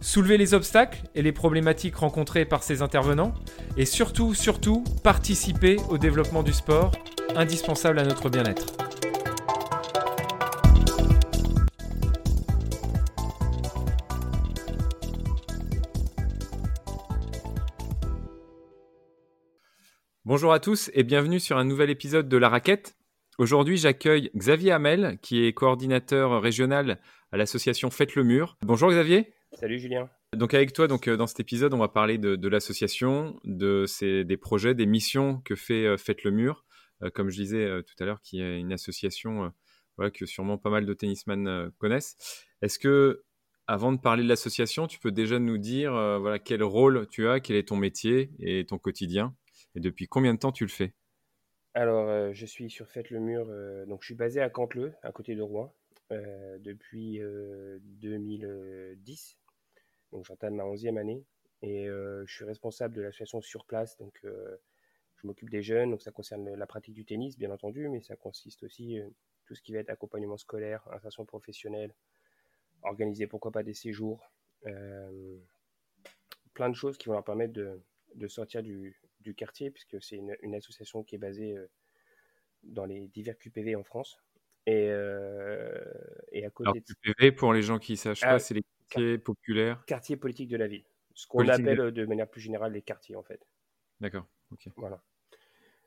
soulever les obstacles et les problématiques rencontrées par ces intervenants, et surtout, surtout, participer au développement du sport, indispensable à notre bien-être. Bonjour à tous et bienvenue sur un nouvel épisode de La Raquette. Aujourd'hui, j'accueille Xavier Hamel, qui est coordinateur régional à l'association Faites le Mur. Bonjour Xavier. Salut Julien. Donc avec toi, donc euh, dans cet épisode, on va parler de, l'association, de des projets, des missions que fait euh, Faites le Mur, euh, comme je disais tout à l'heure, qui est une association que sûrement pas mal de tennisman connaissent. Est-ce que avant de parler de l'association, tu peux déjà nous dire voilà quel rôle tu as, quel est ton métier et ton quotidien, et depuis combien de temps tu le fais? Alors, je suis sur Faites le Mur, donc je suis basé à Cantleux, à côté de Rouen. Depuis 2010. Euh, donc j'entame ma 11e année et euh, je suis responsable de l'association sur place. Donc je m'occupe des jeunes, donc ça concerne la pratique du tennis bien entendu, mais ça consiste aussi tout ce qui va être accompagnement scolaire, insertion professionnelle, organiser pourquoi pas des séjours, plein de choses qui vont leur permettre de, de sortir du, du, quartier, puisque c'est une, une, association qui est basée dans les divers QPV en France. Et, euh, et à côté Alors, pour les gens qui ne sachent pas, ah, c'est les quartiers populaires. Quartiers politiques de la ville. Ce qu'on appelle de... manière plus générale les quartiers, en fait. D'accord. Voilà.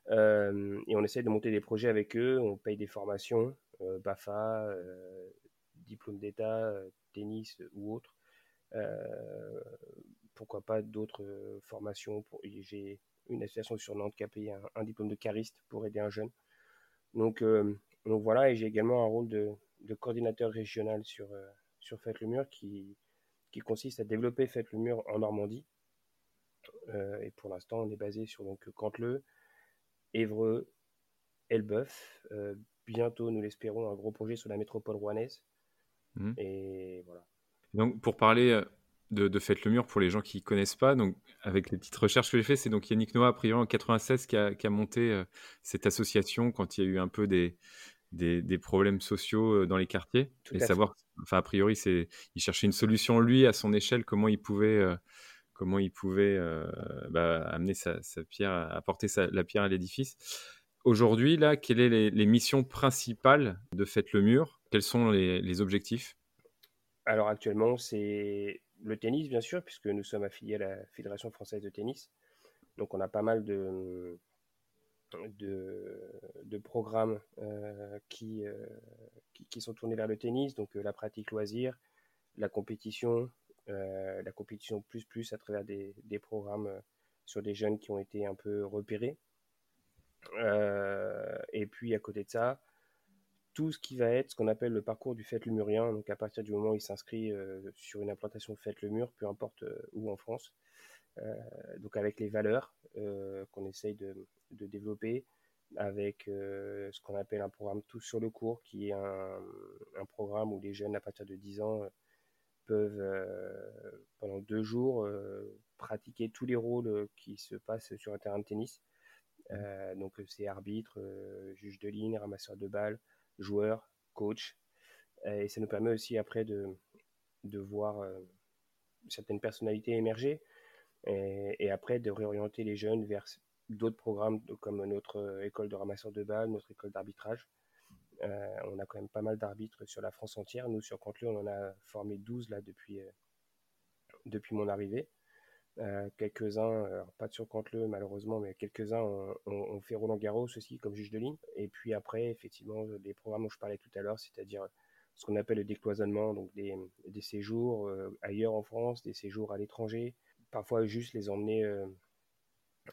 Euh, et on essaie de monter des projets avec eux. On paye des formations, euh, BAFA, diplôme d'État, tennis ou autre. pourquoi pas d'autres formations. Pour... J'ai une association sur Nantes qui a payé un, un diplôme de cariste pour aider un jeune. Donc, donc voilà, et j'ai également un rôle de, coordinateur régional sur, euh, sur Faites le Mur qui, qui consiste à développer Faites le Mur en Normandie. Euh, et pour l'instant, on est basé sur donc Cantleux, Évreux, Elbeuf. Euh, bientôt, nous l'espérons, un gros projet sur la métropole rouennaise. Mmh. Et voilà. Donc, pour parler de, de Faites le Mur, pour les gens qui ne connaissent pas, donc, avec les petites recherches que j'ai faites, c'est donc Yannick Noah, a priori en 96, qui a, qui a monté cette association quand il y a eu un peu des, des, problèmes sociaux dans les quartiers et savoir, enfin a priori, c'est il cherchait une solution lui à son échelle, comment il pouvait, comment il pouvait bah, amener sa, pierre, apporter la pierre à l'édifice. Aujourd'hui, là, quelles sont les, missions principales de Faites le Mur? Quels sont les, objectifs? Alors actuellement, c'est le tennis, bien sûr, puisque nous sommes affiliés à la Fédération française de tennis. Donc on a pas mal de, de, programmes euh, qui, euh, qui, qui, sont tournés vers le tennis, donc euh, la pratique loisir, la compétition, la compétition plus plus à travers des, programmes sur des jeunes qui ont été un peu repérés. et puis à côté de ça, tout ce qui va être ce qu'on appelle le parcours du Faites le Murien. Donc à partir du moment où il s'inscrit sur une implantation Faites le Mur, peu importe où en France, donc avec les valeurs qu'on essaye de, de développer avec euh, ce qu'on appelle un programme Tous sur le cours, qui est un, programme où les jeunes à partir de 10 ans euh, peuvent euh, pendant deux jours pratiquer tous les rôles qui se passent sur un terrain de tennis. donc c'est arbitre, juge de ligne, ramasseur de balles, joueur, coach. et ça nous permet aussi après de, de voir certaines personnalités émerger et, après de réorienter les jeunes vers d'autres programmes comme notre euh, école de ramasseur de balles, notre école d'arbitrage. Euh, on a quand même pas mal d'arbitres sur la France entière. Nous, sur Cantleux, on en a formé 12 là depuis, euh, depuis mon arrivée. quelques-uns, pas sur Cantleux malheureusement, mais quelques-uns ont, fait Roland Garros aussi comme juge de ligne. Et puis après, effectivement, des programmes dont je parlais tout à l'heure, c'est-à-dire ce qu'on appelle le décloisonnement, donc des, des séjours ailleurs en France, des séjours à l'étranger, parfois juste les emmener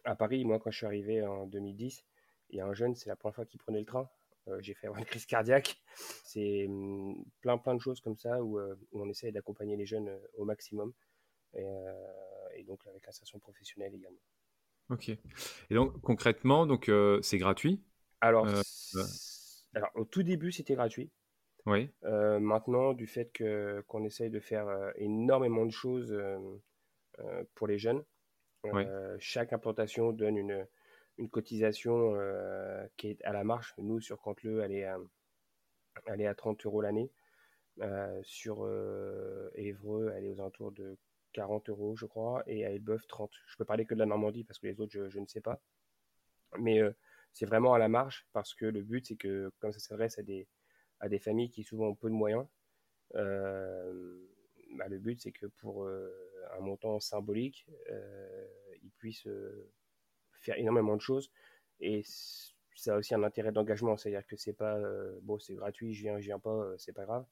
à Paris, moi, quand je suis arrivé en 2010, il y a un jeune, c'est la première fois qu'il prenait le train. Euh, j'ai fait avoir une crise cardiaque. C'est hum, plein, plein de choses comme ça où, euh, où on essaie d'accompagner les jeunes euh, au maximum. Et, donc avec l'insertion professionnelle également. Ok. Et donc concrètement, donc c'est gratuit? Alors, alors, au tout début, c'était gratuit. Oui. maintenant, du fait que qu'on essaye de faire énormément de choses pour les jeunes, chaque implantation donne une, une cotisation qui est à la marche. Nous, sur Cantleux, elle est à, elle est à 30 euros l'année. sur Évreux, elle est aux alentours de 40 euros, je crois, et à Elbeuf, 30. Je peux parler que de la Normandie parce que les autres, je, je ne sais pas. Mais c'est vraiment à la marge parce que le but, c'est que comme ça s'adresse à des, à des familles qui souvent ont peu de moyens, euh, bah, le but, c'est que pour euh, un montant symbolique, euh, ils puissent faire énormément de choses. Et ça a aussi un intérêt d'engagement, c'est-à-dire que c'est pas bon, c'est gratuit, je viens, je viens pas, c'est pas grave.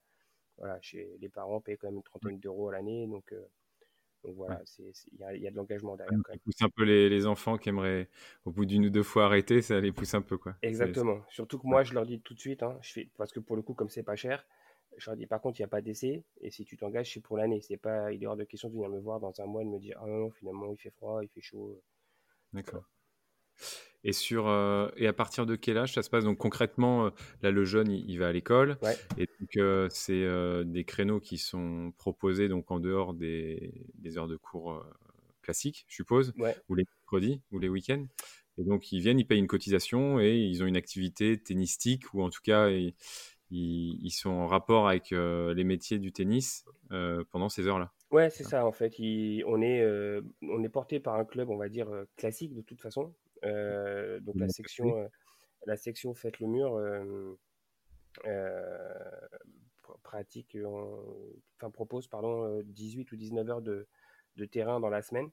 Voilà, chez les parents payent quand même une trentaine d'euros à l'année, donc donc voilà, il y, a de l'engagement derrière. Ça pousse un peu les, enfants qui aimeraient, au bout d'une ou deux fois arrêter, ça les pousse un peu. quoi. Exactement. Surtout que moi, je leur dis tout de suite, hein, je fais, parce que pour le coup, comme c'est pas cher, je leur dis par contre, il n'y a pas d'essai, et si tu t'engages, c'est pour l'année. C'est pas, il est hors de question de venir me voir dans un mois et de me dire, ah non, finalement, il fait froid, il fait chaud. D'accord. Et, sur, euh, et à partir de quel âge ça se passe? Donc concrètement, euh, là, le jeune, il, va à l'école. Et donc, euh, c'est des créneaux qui sont proposés donc, en dehors des, des heures de cours classiques, je suppose, ou les mercredis, ou les week-ends. Et donc, ils viennent, ils payent une cotisation et ils ont une activité tennistique, ou en tout cas, ils, ils sont en rapport avec les métiers du tennis pendant ces heures-là. Ouais, c'est ça en fait. on, est, on est porté par un club, on va dire, classique de toute façon. Euh, donc la section, euh, la section Faites le mur euh, pratique, enfin propose pardon 18 ou 19 heures de, de terrain dans la semaine.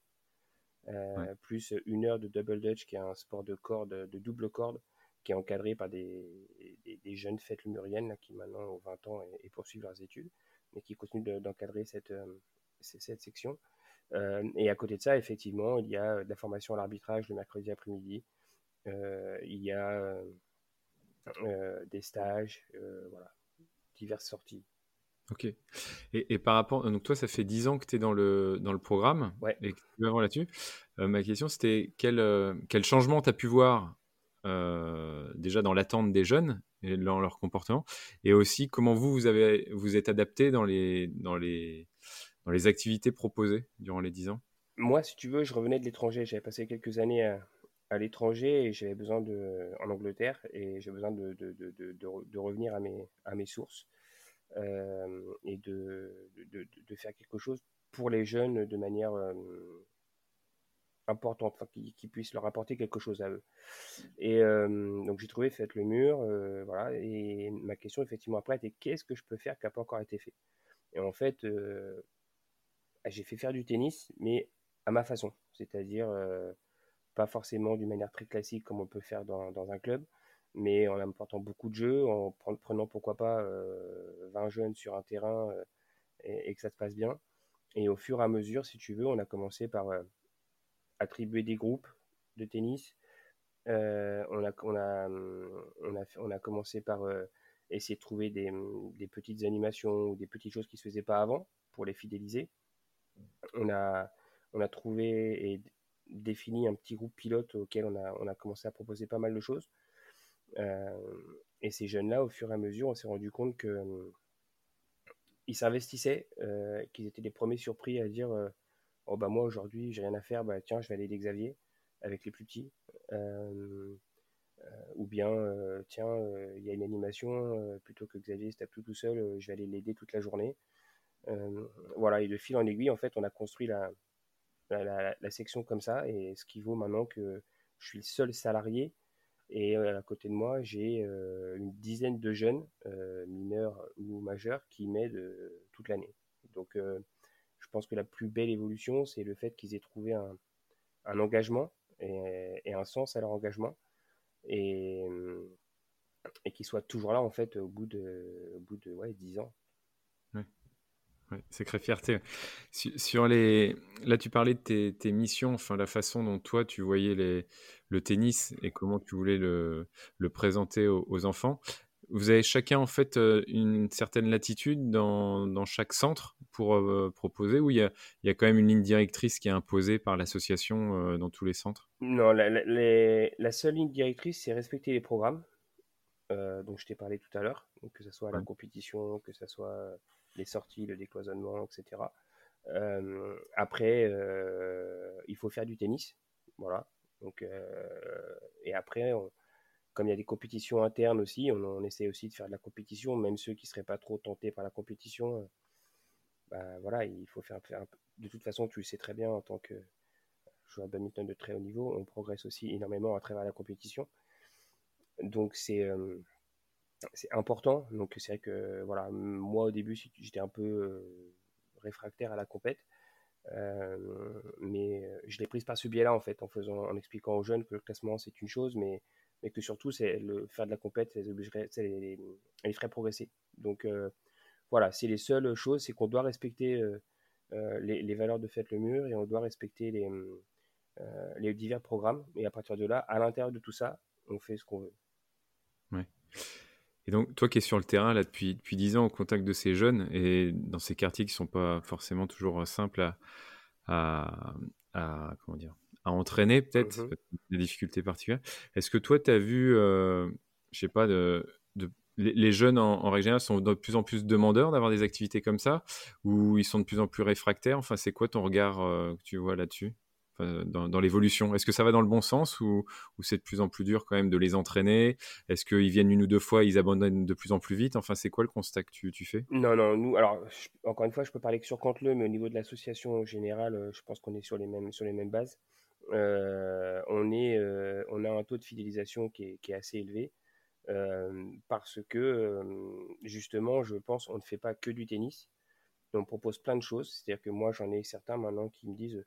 plus une heure de double dutch qui est un sport de corde, de double corde, qui est encadré par des, des, jeunes fêtes lumuriennes qui maintenant ont 20 ans et, poursuivent leurs études, mais qui continuent d'encadrer cette, cette section. Euh, et à côté de ça, effectivement, il y a euh, de la formation à l'arbitrage le mercredi après-midi. Euh, il y a des stages, voilà, diverses sorties. Ok. Et, par rapport, donc toi, ça fait 10 ans que tu es dans le, dans le programme ouais. et que tu es là-dessus. ma question, c'était quel, quel changement tu as pu voir déjà dans l'attente des jeunes et dans leur comportement et aussi comment vous, vous, êtes adapté dans les, activités proposées durant les 10 ans? Moi, si tu veux, je revenais de l'étranger. J'avais passé quelques années à, l'étranger et j'avais besoin en Angleterre, et j'ai besoin de, revenir à mes, à mes sources euh, et de, faire quelque chose pour les jeunes de manière euh, importante, enfin, qui, qui, puisse leur apporter quelque chose à eux. Et euh, donc j'ai trouvé Faites le mur, voilà, et ma question effectivement après était qu'est-ce que je peux faire qui n'a pas encore été fait? Et en fait, ah, j'ai fait faire du tennis, mais à ma façon. C'est-à-dire, euh, pas forcément d'une manière très classique comme on peut faire dans, un club, mais en apportant beaucoup de jeux, en prenant pourquoi pas 20 euh, jeunes sur un terrain euh, et, que ça se passe bien. Et au fur et à mesure, si tu veux, on a commencé par attribuer des groupes de tennis. on, a, on, a, on, a, on a commencé par essayer de trouver des, des, petites animations ou des petites choses qui ne se faisaient pas avant pour les fidéliser on a, on a trouvé et défini un petit groupe pilote auquel on a, on a commencé à proposer pas mal de choses. Euh, et ces jeunes-là, au fur et à mesure, on s'est rendu compte que euh, ils s'investissaient, euh, qu'ils étaient les premiers surpris à dire Oh, bah, moi aujourd'hui, j'ai rien à faire, bah, tiens, je vais aller aider Xavier avec les plus petits. ou bien, tiens, il y a une animation, plutôt que Xavier se tape tout, tout seul, je vais aller l'aider toute la journée. Euh, voilà, et de fil en aiguille, en fait, on a construit la, la, section comme ça, et ce qui vaut maintenant que je suis le seul salarié, et euh, à côté de moi, j'ai euh, une dizaine de jeunes, mineurs ou majeurs, qui m'aident toute l'année. Donc, pense que la plus belle évolution, c'est le fait qu'ils aient trouvé un, engagement et, un sens à leur engagement, et, qu'ils soient toujours là, en fait, au bout de, au bout de ouais, 10 ans c'est très fierté. Sur les... Là, tu parlais de tes, missions, enfin, la façon dont toi, tu voyais les... le tennis et comment tu voulais le présenter aux, enfants. Vous avez chacun, en fait, euh, une certaine latitude dans, dans chaque centre pour proposer ou il y, a, il y, a, quand même une ligne directrice qui est imposée par l'association dans tous les centres? Non, la, la, seule ligne directrice, c'est respecter les programmes. Dont je t'ai parlé tout à l'heure, que ce soit la compétition, que ce soit les sorties, le décloisonnement, etc. après, il faut faire du tennis, voilà. Donc, et après, on, comme il y a des compétitions internes aussi, on, essaie aussi de faire de la compétition, même ceux qui ne seraient pas trop tentés par la compétition. Euh, bah, voilà, il faut faire, De toute façon, tu le sais très bien en tant que joueur de badminton de très haut niveau, on progresse aussi énormément à travers la compétition. Donc c'est euh, important. Donc c'est vrai que voilà, moi au début j'étais un peu euh, réfractaire à la compète, mais je l'ai prise par ce biais-là en fait, en faisant, en expliquant aux jeunes que le classement c'est une chose, mais mais que surtout, c'est le faire de la compète, obligerait, les, ferait progresser. Donc euh, voilà, c'est les seules choses, c'est qu'on doit respecter euh, euh, les, valeurs de Faites le Mur et on doit respecter les, les divers programmes. Et à partir de là, à l'intérieur de tout ça, on fait ce qu'on veut. Et donc, toi qui es sur le terrain là depuis, depuis 10 ans au contact de ces jeunes et dans ces quartiers qui ne sont pas forcément toujours simples à, à comment dire, à entraîner peut-être, mmh des difficultés particulières. Est-ce que toi, tu as vu, euh, je sais pas, de, les jeunes en, en, règle générale sont de plus en plus demandeurs d'avoir des activités comme ça? Ou ils sont de plus en plus réfractaires? Enfin, c'est quoi ton regard euh, que tu vois là-dessus? Dans, l'évolution. Est-ce que ça va dans le bon sens ou, c'est de plus en plus dur quand même de les entraîner? Est-ce qu'ils viennent une ou deux fois, ils abandonnent de plus en plus vite? Enfin, c'est quoi le constat que tu, fais? Non, non, nous, alors, encore une fois, je peux parler que sur Canteleu, mais au niveau de l'association en général, euh, je pense qu'on est sur les mêmes, sur les mêmes bases. Euh, on, est, euh, on a un taux de fidélisation qui est, qui est assez élevé. parce que justement, je pense, on ne fait pas que du tennis. On propose plein de choses. C'est-à-dire que moi, j'en ai certains maintenant qui me disent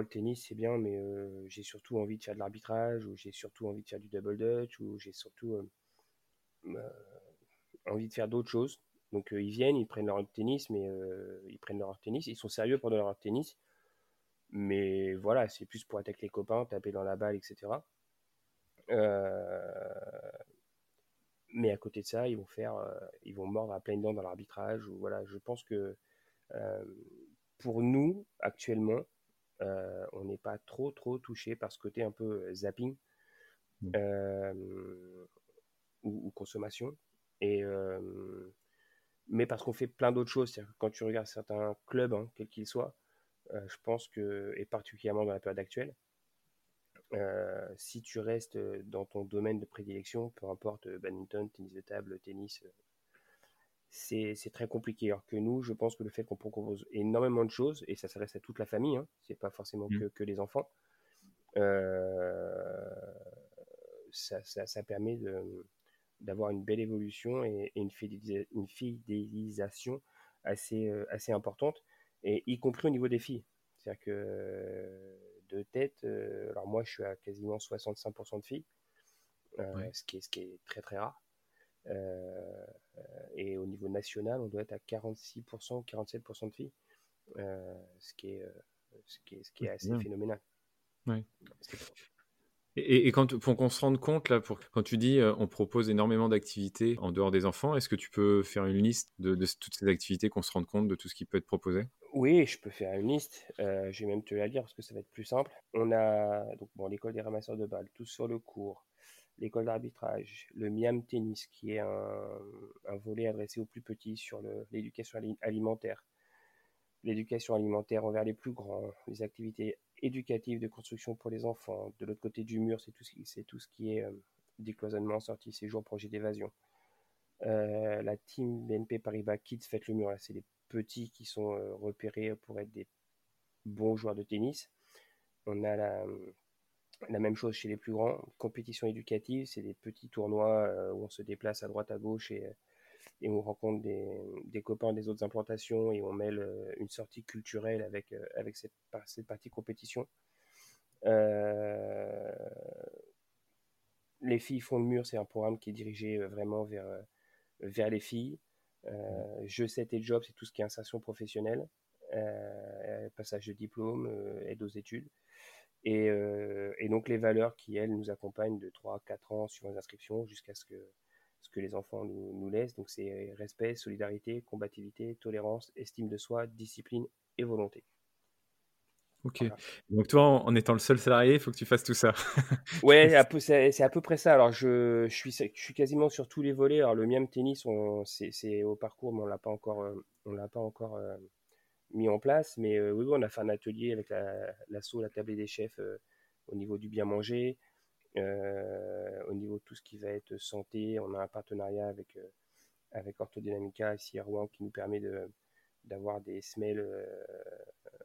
le tennis, c'est bien, mais euh, j'ai surtout envie de faire de l'arbitrage, ou j'ai surtout envie de faire du double dutch, ou j'ai surtout euh, euh, envie de faire d'autres choses. Donc ils viennent, ils prennent leur tennis, mais ils prennent leur tennis, ils sont sérieux pendant leur tennis. Mais voilà, c'est plus pour avec les copains, taper dans la balle, etc. mais à côté de ça, ils vont faire, ils vont mordre à pleines dents dans l'arbitrage. Ou voilà, je pense que pour nous actuellement, euh, on n'est pas trop trop touché par ce côté un peu euh, zapping mmh. euh, ou, consommation. Et, mais parce qu'on fait plein d'autres choses. Quand tu regardes certains clubs, hein, quels qu'ils soient, je pense que, et particulièrement dans la période actuelle, si tu restes dans ton domaine de prédilection, peu importe badminton, tennis de table, tennis, c'est très compliqué. Alors que nous, je pense que le fait qu'on propose énormément de choses, et ça s'adresse à toute la famille, hein, c'est pas forcément mmh. que, les enfants, euh, ça, permet d'avoir une belle évolution et, une, fidélisation assez, euh, assez importante, et y compris au niveau des filles. C'est-à-dire que de tête, euh, alors moi je suis à quasiment 65% de filles, ce, qui est, ce qui est très très rare. Euh, et au niveau national, on doit être à 46%, 47% de filles, euh, ce, qui est, euh, ce, qui est, ce qui est assez phénoménal. Et, pour qu'on se rende compte là, pour quand tu dis on propose énormément d'activités en dehors des enfants, est-ce que tu peux faire une liste de, toutes ces activités, qu'on se rende compte de tout ce qui peut être proposé? Oui, je peux faire une liste. je vais même te la lire parce que ça va être plus simple. On a donc bon l'école des ramasseurs de balles, tous sur le cours, l'école d'arbitrage, le Miam Tennis, qui est un, volet adressé aux plus petits sur l'éducation alimentaire, l'éducation alimentaire envers les plus grands, les activités éducatives de construction pour les enfants. De l'autre côté du mur, c'est tout, ce qui est euh, décloisonnement, sortie, séjour, projet d'évasion. Euh, la team BNP Paribas Kids Faites le mur, c'est les petits qui sont euh, repérés pour être des bons joueurs de tennis. On a la, même chose chez les plus grands. Compétition éducative, c'est des petits tournois où on se déplace à droite à gauche et, et on rencontre des, copains des autres implantations et on mêle euh, une sortie culturelle avec, euh, avec cette, cette partie compétition. les filles font le mur, c'est un programme qui est dirigé vraiment vers, vers les filles. je sais tes jobs, c'est tout ce qui est insertion professionnelle, passage de diplôme, aide aux études. Euh, et, donc les valeurs qui, elles, nous accompagnent de 3 4 ans sur les inscriptions jusqu'à ce que ce que les enfants nous, nous laissent. Donc c'est respect, solidarité, combativité, tolérance, estime de soi, discipline et volonté. Ok. Donc toi, en, étant le seul salarié, il faut que tu fasses tout ça. ouais, c'est à peu près ça. Alors je, je, suis, je suis quasiment sur tous les volets. Alors le mien tennis, c'est au parcours, mais on l'a pas encore, euh, on l'a pas encore euh, mis en place. Mais euh, oui, on a fait un atelier avec l'assaut, la, la table des chefs au niveau du bien manger, au niveau de tout ce qui va être santé. On a un partenariat avec avec Orthodynamica ici à Rouen qui nous permet de d'avoir des semelles euh,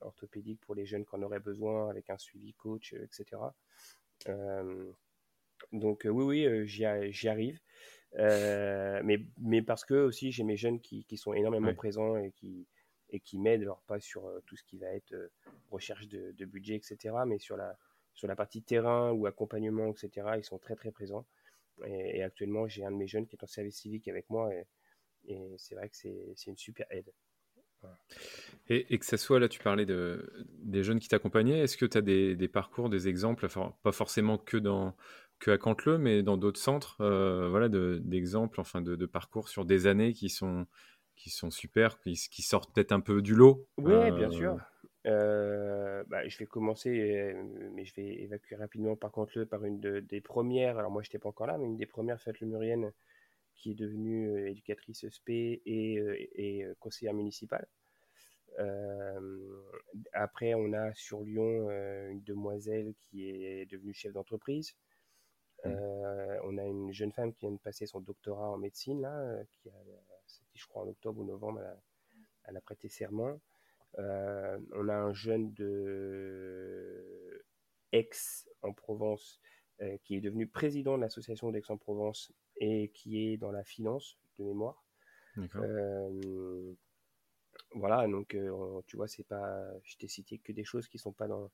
orthopédiques pour les jeunes qu'on aurait besoin, avec un suivi coach, euh, etc. Euh, donc oui, oui, j'y arrive. mais, mais parce que aussi j'ai mes jeunes qui, qui sont énormément présents et qui, et qui m'aident, alors pas sur tout ce qui va être recherche de, de, budget, etc., mais sur la, sur la partie terrain ou accompagnement, etc., ils sont très très présents. Et, actuellement, j'ai un de mes jeunes qui est en service civique avec moi et, et c'est vrai que c'est une super aide. Et, que ce soit, là, tu parlais de, des jeunes qui t'accompagnaient, est-ce que tu as des, parcours, des exemples, pas forcément que, dans, que à Cantleux, mais dans d'autres centres, euh, voilà, d'exemples, enfin, de, parcours sur des années qui sont, qui sont super, qui, sortent peut-être un peu du lot? Oui, bien sûr. Euh, bah, je vais commencer, mais je vais évacuer rapidement par Cantleux par une des premières, alors moi je n'étais pas encore là, mais une des premières fêtes lemuriennes qui est devenue euh, éducatrice SP et, euh, et euh, conseillère municipale. après, on a sur Lyon une demoiselle qui est devenue chef d'entreprise. Mmh. on a une jeune femme qui vient de passer son doctorat en médecine, là, qui a, c'était je crois en octobre ou novembre, elle a, prêté serment. On a un jeune de Aix en Provence qui est devenu président de l'association d'Aix-en-Provence et qui est dans la finance de mémoire. Euh, voilà, donc euh, tu vois, c'est pas, je t'ai cité que des choses qui sont pas dans,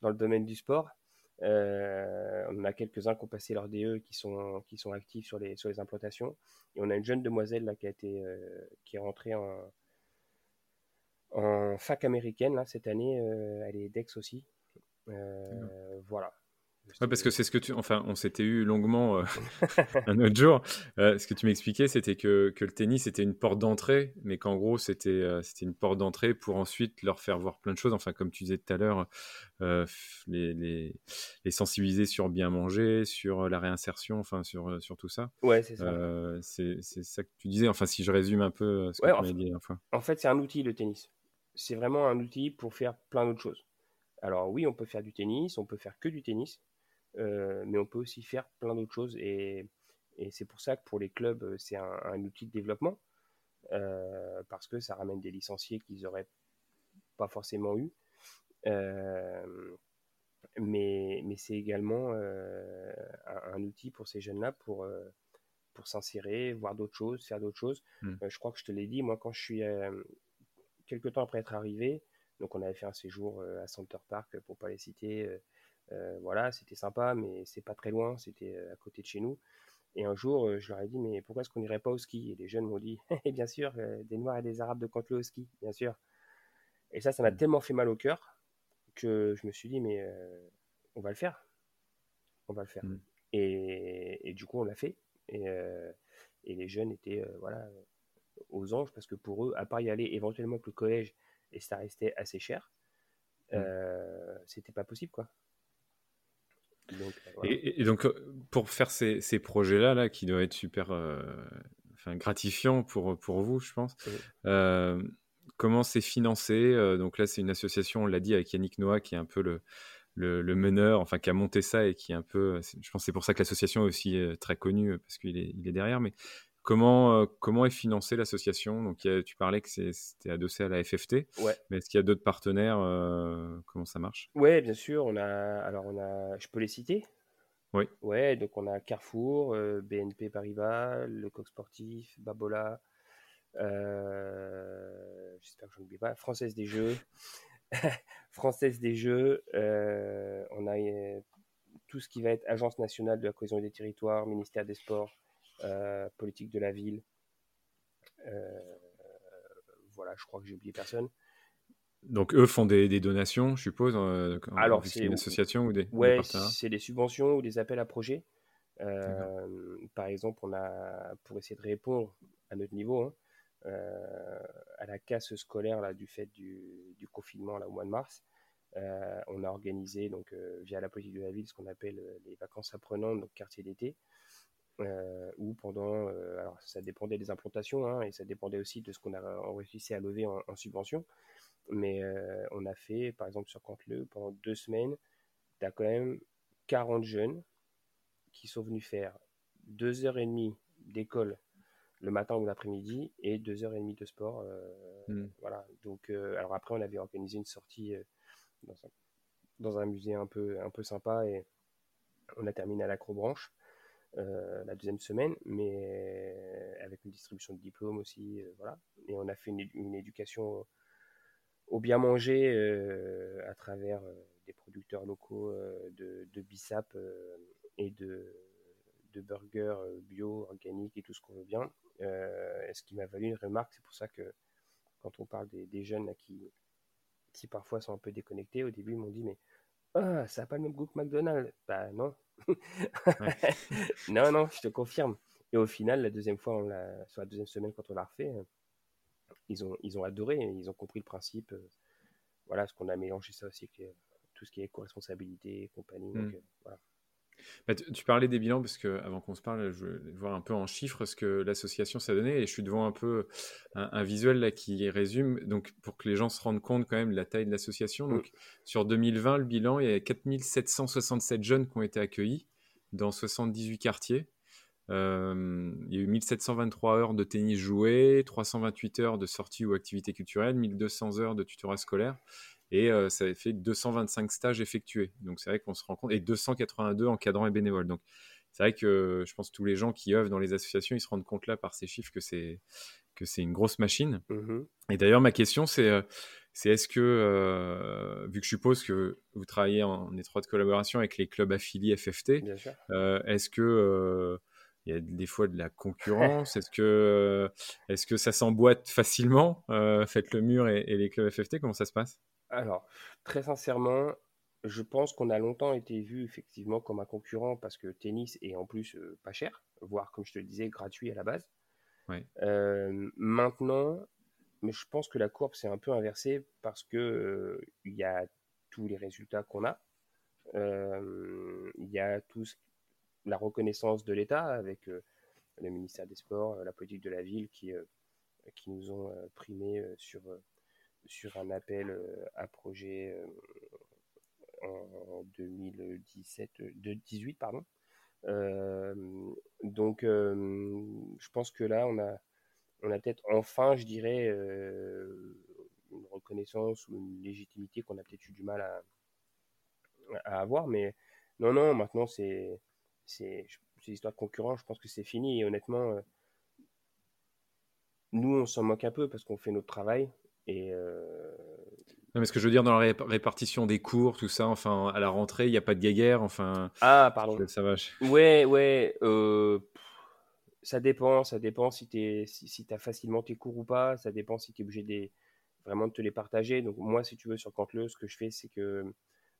dans le domaine du sport. Euh, on a quelques-uns qui ont passé leur DE qui sont, qui sont actifs sur les, sur les implantations. Et on a une jeune demoiselle là, qui, a été, qui est rentrée en, en fac américaine là, cette année. elle est DEX aussi. voilà. Ouais, parce que c'est ce que tu. Enfin, on s'était eu longuement euh, un autre jour. Euh, ce que tu m'expliquais, c'était que, que, le tennis c'était une porte d'entrée, mais qu'en gros, c'était euh, c'était une porte d'entrée pour ensuite leur faire voir plein de choses. Enfin, comme tu disais tout à l'heure, les, les, les, sensibiliser sur bien manger, sur la réinsertion, enfin, sur, sur tout ça. Ouais, c'est ça. c'est ça que tu disais. Enfin, si je résume un peu ce que tu m'as dit la fois. En fait, c'est un outil, le tennis. C'est vraiment un outil pour faire plein d'autres choses. Alors, oui, on peut faire du tennis, on peut faire que du tennis euh, mais on peut aussi faire plein d'autres choses. Et, c'est pour ça que pour les clubs, euh, c'est un, outil de développement, euh, parce que ça ramène des licenciés qu'ils n'auraient pas forcément eu. mais, mais c'est également un, outil pour ces jeunes-là pour, pour s'insérer, voir d'autres choses, faire d'autres choses. Hmm. je crois que je te l'ai dit, moi, quand je suis, quelques temps après être arrivé, donc on avait fait un séjour à Center Park, pour pas les citer, euh, voilà, c'était sympa, mais c'est pas très loin, c'était euh, à côté de chez nous. Et un jour, euh, je leur ai dit, mais pourquoi est-ce qu'on n'irait pas au ski? Et les jeunes m'ont dit, eh, bien sûr, des Noirs et des Arabes de Canteleu au ski, bien sûr. Et ça, ça m'a mmh. tellement fait mal au cœur que je me suis dit, mais on va le faire. On va le faire. Mmh. Et, du coup, on l'a fait. Et, et, les jeunes étaient voilà, aux anges parce que pour eux, à part y aller éventuellement que le collège, et ça restait assez cher, mmh. c'était pas possible, quoi. Euh, et, donc, euh, pour faire ces, projets-là, là, qui doivent être super euh, enfin, gratifiants pour, pour vous, je pense, comment c'est financé Donc là, c'est une association, on l'a dit, avec Yannick Noah, qui est un peu le, le, meneur, enfin, qui a monté ça et qui est un peu. Je pense que c'est pour ça que l'association est aussi très connue, parce qu'il est, il est derrière. Mais Comment, euh, comment est financée l'association? Donc, tu parlais que c'était adossé à la FFT. Ouais. Mais est-ce qu'il y a d'autres partenaires euh, Comment ça marche? Oui, bien sûr. On a, alors, on a, je peux les citer? Oui. Ouais, donc on a Carrefour, euh, BNP Paribas, Le Coq Sportif, Babola, j'espère que je n'oublie pas, Française des Jeux. Française des Jeux. on a tout ce qui va être Agence nationale de la cohésion des territoires, ministère des Sports. Euh, politique de la ville. Euh, voilà, je crois que j'ai oublié personne. Donc eux font des, donations, je suppose. Euh, Alors c'est une association ou des, ouais, c'est des subventions ou des appels à projets. par exemple, on a, pour essayer de répondre à notre niveau, hein, à la casse scolaire là, du fait du, du confinement là, au mois de mars, on a organisé donc via la politique de la ville ce qu'on appelle les vacances apprenantes, donc quartier d'été, euh, où pendant, alors ça dépendait des implantations hein, et ça dépendait aussi de ce qu'on a réussi à lever en, subvention, mais on a fait par exemple sur Canteleu pendant deux semaines, tu as quand même 40 jeunes qui sont venus faire deux heures et demie d'école le matin ou l'après-midi et deux heures et demie de sport. Mmh. Voilà. Donc, alors après, on avait organisé une sortie dans un, musée un peu, un peu sympa et on a terminé à l'acrobranche euh, la deuxième semaine, mais avec une distribution de diplômes aussi, euh, voilà. Et on a fait une, éducation au, bien manger euh, à travers des producteurs locaux de, de et de, burgers bio, organiques et tout ce qu'on veut bien. ce qui m'a valu une remarque, c'est pour ça que quand on parle des, des jeunes qui, qui parfois sont un peu déconnectés, au début ils m'ont dit mais ah, ça n'a pas le même goût que McDonald's. Bah non. non, non, je te confirme. Et au final, la deuxième fois, on sur la deuxième semaine, quand on l'a refait, euh, ils ont, ils ont adoré, ils ont compris le principe. Euh, voilà, ce qu'on a mélangé ça aussi, avec tout ce qui est éco-responsabilité et compagnie. Donc, hmm. euh, voilà. Bah, tu, parlais des bilans parce que avant qu'on se parle, je veux voir un peu en chiffres ce que l'association s'est donné et je suis devant un peu un, visuel là qui résume donc pour que les gens se rendent compte quand même de la taille de l'association. Donc sur 2020, le bilan, il y a 4767 jeunes qui ont été accueillis dans 78 quartiers. Euh, il y a eu 1723 heures de tennis jouées, 328 heures de sorties ou activités culturelles, 1200 heures de tutorat scolaire et euh, ça fait 225 stages effectués. Donc c'est vrai qu'on se rend compte, et 282 encadrants et bénévoles. Donc c'est vrai que je pense que tous les gens qui œuvrent dans les associations, ils se rendent compte là par ces chiffres que c'est que c'est une grosse machine. Mmh et d'ailleurs, ma question, c'est euh, c'est est-ce que, euh, vu que je suppose que vous travaillez en étroite collaboration avec les clubs affiliés FFT, est-ce que il y a des fois de la concurrence? Est-ce que, est que ça s'emboîte facilement Faites le mur et, les clubs FFT, comment ça se passe? Alors, très sincèrement, je pense qu'on a longtemps été vu effectivement comme un concurrent parce que tennis est en plus euh, pas cher, voire comme je te le disais, gratuit à la base. Euh, maintenant, mais je pense que la courbe s'est un peu inversée parce que euh, il y a tous les résultats qu'on a. Il y a tous la reconnaissance de l'État avec le ministère des Sports, la politique de la ville qui, qui nous ont primé sur sur un appel euh, à projet euh, en 2017, 2018, euh, pardon. donc, je pense que là, on a, on a peut-être enfin, je dirais, une reconnaissance ou une légitimité qu'on a peut-être eu du mal à, à avoir. Mais non, non, maintenant, c'est c'est l'histoire de concurrence. Je pense que c'est fini. Et honnêtement, nous, on s'en moque un peu parce qu'on fait notre travail. Et euh, non, mais ce que je veux dire dans la répartition des cours, tout ça, enfin, à la rentrée, il n'y a pas de guéguerre, enfin. Ah, pardon. Ça va. Ouais, ouais. Euh, ça dépend, ça dépend si tu si, si as facilement tes cours ou pas. Ça dépend si tu es obligé de vraiment de te les partager. Donc, moi, si tu veux, sur Canteleu, ce que je fais, c'est que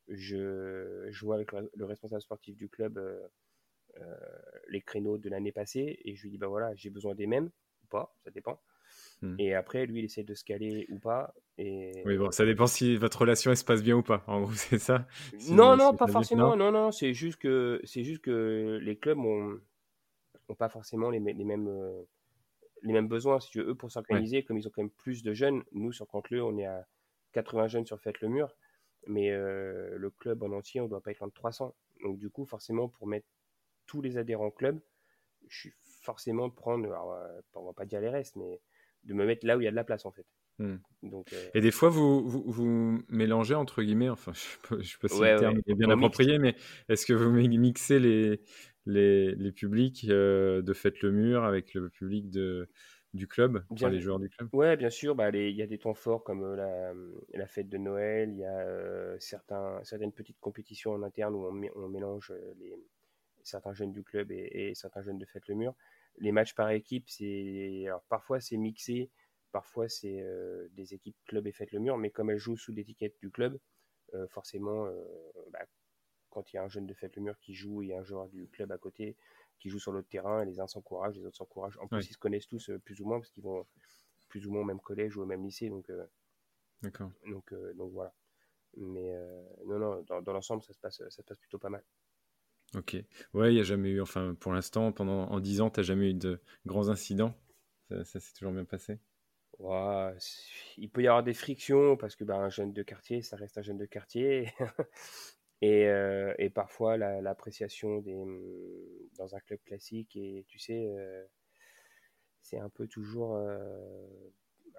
je, joue avec le responsable sportif du club euh, les créneaux de l'année passée et je lui dis, bah voilà, j'ai besoin des mêmes ou pas, ça dépend. Hmm. Et après, lui, il essaie de se caler ou pas. Et... Oui, bon, ça dépend si votre relation elle se passe bien ou pas. En gros, c'est ça. non, non, pas forcément. Non, non, c'est juste que c'est juste que les clubs ont, ont pas forcément les, les mêmes euh, les mêmes besoins. Si tu veux, eux, pour s'organiser, comme ils ont quand même plus de jeunes, nous sur Canteleu, on est à 80 jeunes sur Fête le Mur, mais euh, le club en entier, on doit pas être loin de 300. Donc du coup, forcément, pour mettre tous les adhérents au club, je suis forcément prendre, alors, euh, on va pas dire les restes, mais de me mettre là où il y a de la place en fait. Hmm. Donc, euh, Et des fois, vous, vous, mélangez entre guillemets, enfin, je ne sais pas si le terme est bien approprié, mais est-ce que vous mixez les, les, les publics euh, de Faites le Mur avec le public de, du club, bien, les joueurs du club? Ouais, bien sûr. Bah, il y a des temps forts comme euh, la, la fête de Noël, il y a certains, certaines petites compétitions en interne où on, on mélange les, certains jeunes du club et, et certains jeunes de Faites le Mur les matchs par équipe, c'est alors parfois c'est mixé, parfois c'est euh, des équipes club et faites le mur, mais comme elles jouent sous l'étiquette du club, euh, forcément, euh, bah, quand il y a un jeune de Faites le Mur qui joue, il y a un joueur du club à côté qui joue sur l'autre terrain, les uns s'encouragent, les autres s'encouragent. En plus, ils se connaissent tous plus ou moins parce qu'ils vont plus ou moins au même collège ou au même lycée. Donc, D'accord. Donc, donc voilà. Mais non, non, dans, dans l'ensemble, ça, se passe, ça se passe plutôt pas mal. Ok. Ouais, il n'y a jamais eu, enfin, pour l'instant, pendant en 10 ans, tu n'as jamais eu de grands incidents? Ça, s'est toujours bien passé? Il peut y avoir des frictions parce que bah, un jeune de quartier, ça reste un jeune de quartier. et, euh, et, parfois, l'appréciation des dans un club classique, et tu sais, euh, c'est un peu toujours. Euh,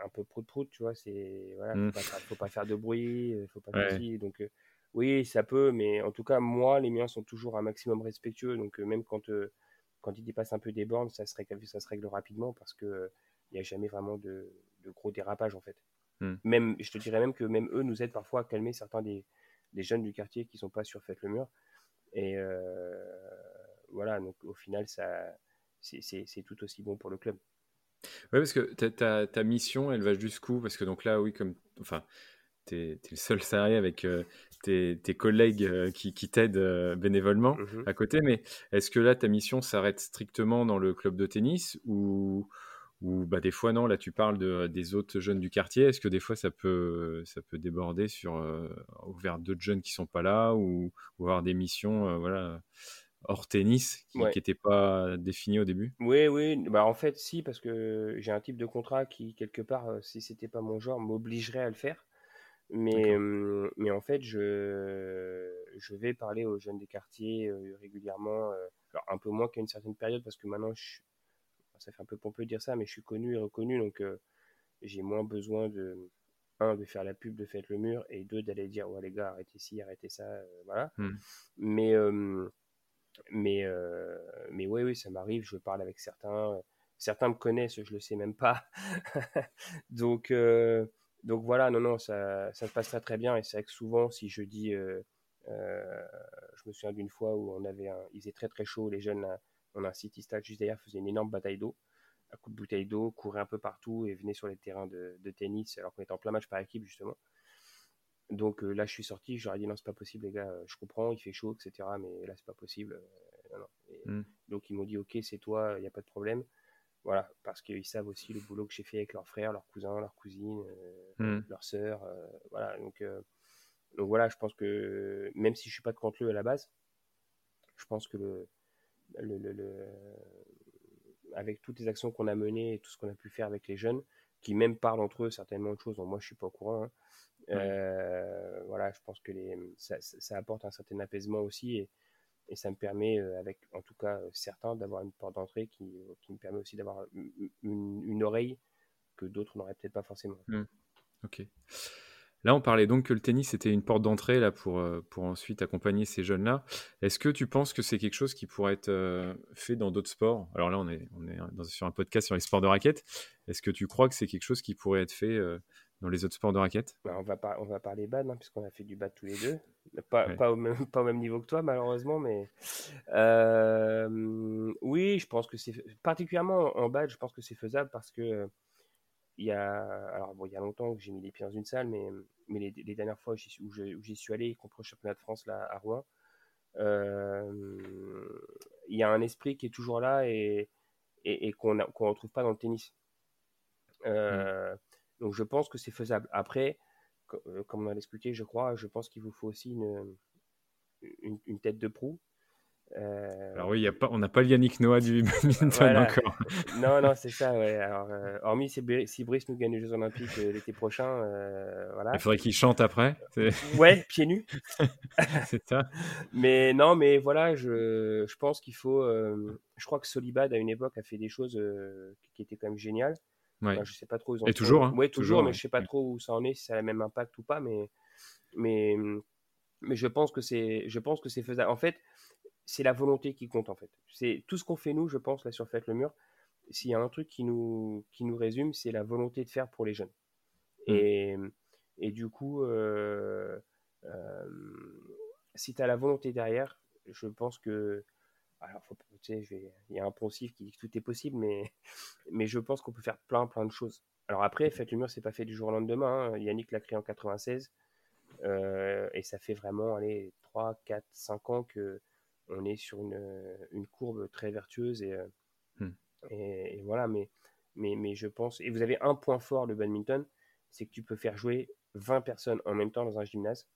un peu prout-prout, tu vois, c'est voilà, faut, mmh. pas, faut pas faire de bruit, faut pas ouais. donc oui, ça peut, mais en tout cas, moi, les miens sont toujours un maximum respectueux. Donc, euh, même quand, euh, quand ils dépassent un peu des bornes, ça se règle, ça se règle rapidement parce qu'il n'y a jamais vraiment de, gros dérapages, en fait. Hmm. Même, je te dirais même que même eux nous aident parfois à calmer certains des, jeunes du quartier qui sont pas sur Faites le Mur. Et euh, voilà, donc au final, ça, c'est tout aussi bon pour le club. Oui, parce que ta, ta, mission, elle va jusqu'où? Parce que donc là, oui, comme, enfin, es, le seul salarié avec euh, tes, collègues euh, qui, t'aident euh, bénévolement mmh à côté, mais est-ce que là, ta mission s'arrête strictement dans le club de tennis ou, ou bah, des fois, non, là, tu parles de, des autres jeunes du quartier. Est-ce que des fois, ça peut, ça peut déborder sur, vers d'autres jeunes qui sont pas là ou, avoir des missions voilà, hors tennis qui n'étaient pas définies au début? Oui, oui. Bah, en fait, si, parce que j'ai un type de contrat qui, quelque part, si c'était pas mon genre, m'obligerait à le faire. Mais, mais en fait, je, je vais parler aux jeunes des quartiers régulièrement, alors un peu moins qu'à une certaine période, parce que maintenant, je, ça fait un peu pompeux de dire ça, mais je suis connu et reconnu, donc j'ai moins besoin de, un, de faire la pub de Faites le mur, et deux, d'aller dire, ouais les gars, arrêtez ci, arrêtez ça, voilà. Mmh. Mais, mais, mais oui, oui, ça m'arrive, je parle avec certains, certains me connaissent, je le sais même pas. donc, donc voilà, non, non, ça, ça se passe très très bien. Et c'est vrai que souvent, si je dis, euh, euh, je me souviens d'une fois où on avait un, il faisait très très chaud, les jeunes, on a un city stade juste derrière, faisaient une énorme bataille d'eau, un coup de bouteille d'eau, couraient un peu partout et venaient sur les terrains de, de tennis alors qu'on était en plein match par équipe justement. Donc euh, là, je suis sorti, j'aurais dit non, c'est pas possible, les gars, je comprends, il fait chaud, etc. Mais là, c'est pas possible. Mmh. Donc ils m'ont dit, ok, c'est toi, il n'y a pas de problème. Voilà, parce qu'ils savent aussi le boulot que j'ai fait avec leurs frères, leurs cousins, leurs cousines, euh, mmh. leurs sœurs. Euh, voilà, donc, euh, donc voilà, je pense que même si je suis pas de contre eux à la base, je pense que le, le, le, avec toutes les actions qu'on a menées et tout ce qu'on a pu faire avec les jeunes, qui même parlent entre eux certainement de choses dont moi je suis pas au courant. Hein, voilà, je pense que les, ça, ça, apporte un certain apaisement aussi et, et ça me permet, euh, avec en tout cas euh, certains, d'avoir une porte d'entrée qui, euh, qui, me permet aussi d'avoir une, oreille que d'autres n'auraient peut-être pas forcément. Mmh. Ok. Là, on parlait donc que le tennis était une porte d'entrée là pour, pour ensuite accompagner ces jeunes-là. Est-ce que tu penses que c'est quelque chose qui pourrait être fait dans d'autres sports? Alors là, on est, on est sur un podcast sur les sports de raquettes. Est-ce que tu crois que c'est quelque chose qui pourrait être fait dans les autres sports de raquettes? Bah, on, va on va parler bad, hein, puisqu'on a fait du bad tous les deux. Pas, pas, au même, pas, au même, niveau que toi, malheureusement, mais euh, oui, je pense que c'est particulièrement en bad, je pense que c'est faisable parce que il y a, alors bon, il y a longtemps que j'ai mis les pieds dans une salle, mais, mais les, dernières fois où j'y suis allé contre le championnat de France là, à Rouen, euh, il y a un esprit qui est toujours là et, et, qu'on ne retrouve pas dans le tennis. Euh, mm. Donc je pense que c'est faisable. Après, euh, comme on a expliqué, je crois, je pense qu'il vous faut aussi une, une, tête de proue. Euh, Alors oui, y a pas, on n'a pas le Yannick Noah du badminton encore. non, non, c'est ça, ouais. Alors, euh, hormis si, si, Brice nous gagne les Jeux Olympiques l'été prochain, voilà. Il faudrait qu'il chante après. Ouais, pieds nus. c'est ça. Mais non, mais voilà, je, je pense qu'il faut... je crois que Solibad, à une époque, a fait des choses qui étaient quand même géniales. Ouais. je sais pas trop. Ils ont Et toujours, hein. ouais, toujours, mais je sais pas trop où ça en est, si ça a le même impact ou pas, mais, mais, mais je pense que c'est, je pense que c'est faisable. En fait, c'est la volonté qui compte, en fait. C'est tout ce qu'on fait nous, je pense, là sur Faites le mur. S'il y a un truc qui nous, qui nous résume, c'est la volonté de faire pour les jeunes. Mmh. Et, et du coup, euh, euh, si tu as la volonté derrière, je pense que alors, faut, tu sais, il y a un poncif qui dit que tout est possible, mais, mais je pense qu'on peut faire plein, plein de choses. Alors après, Faites le mur, c'est pas fait du jour au lendemain. Hein. Yannick l'a créé en 96. et ça fait vraiment aller 3, 4, 5 ans que on est sur une, une courbe très vertueuse et, hmm. et, voilà. Mais, mais, mais je pense. Et vous avez un point fort le badminton, c'est que tu peux faire jouer 20 personnes en même temps dans un gymnase.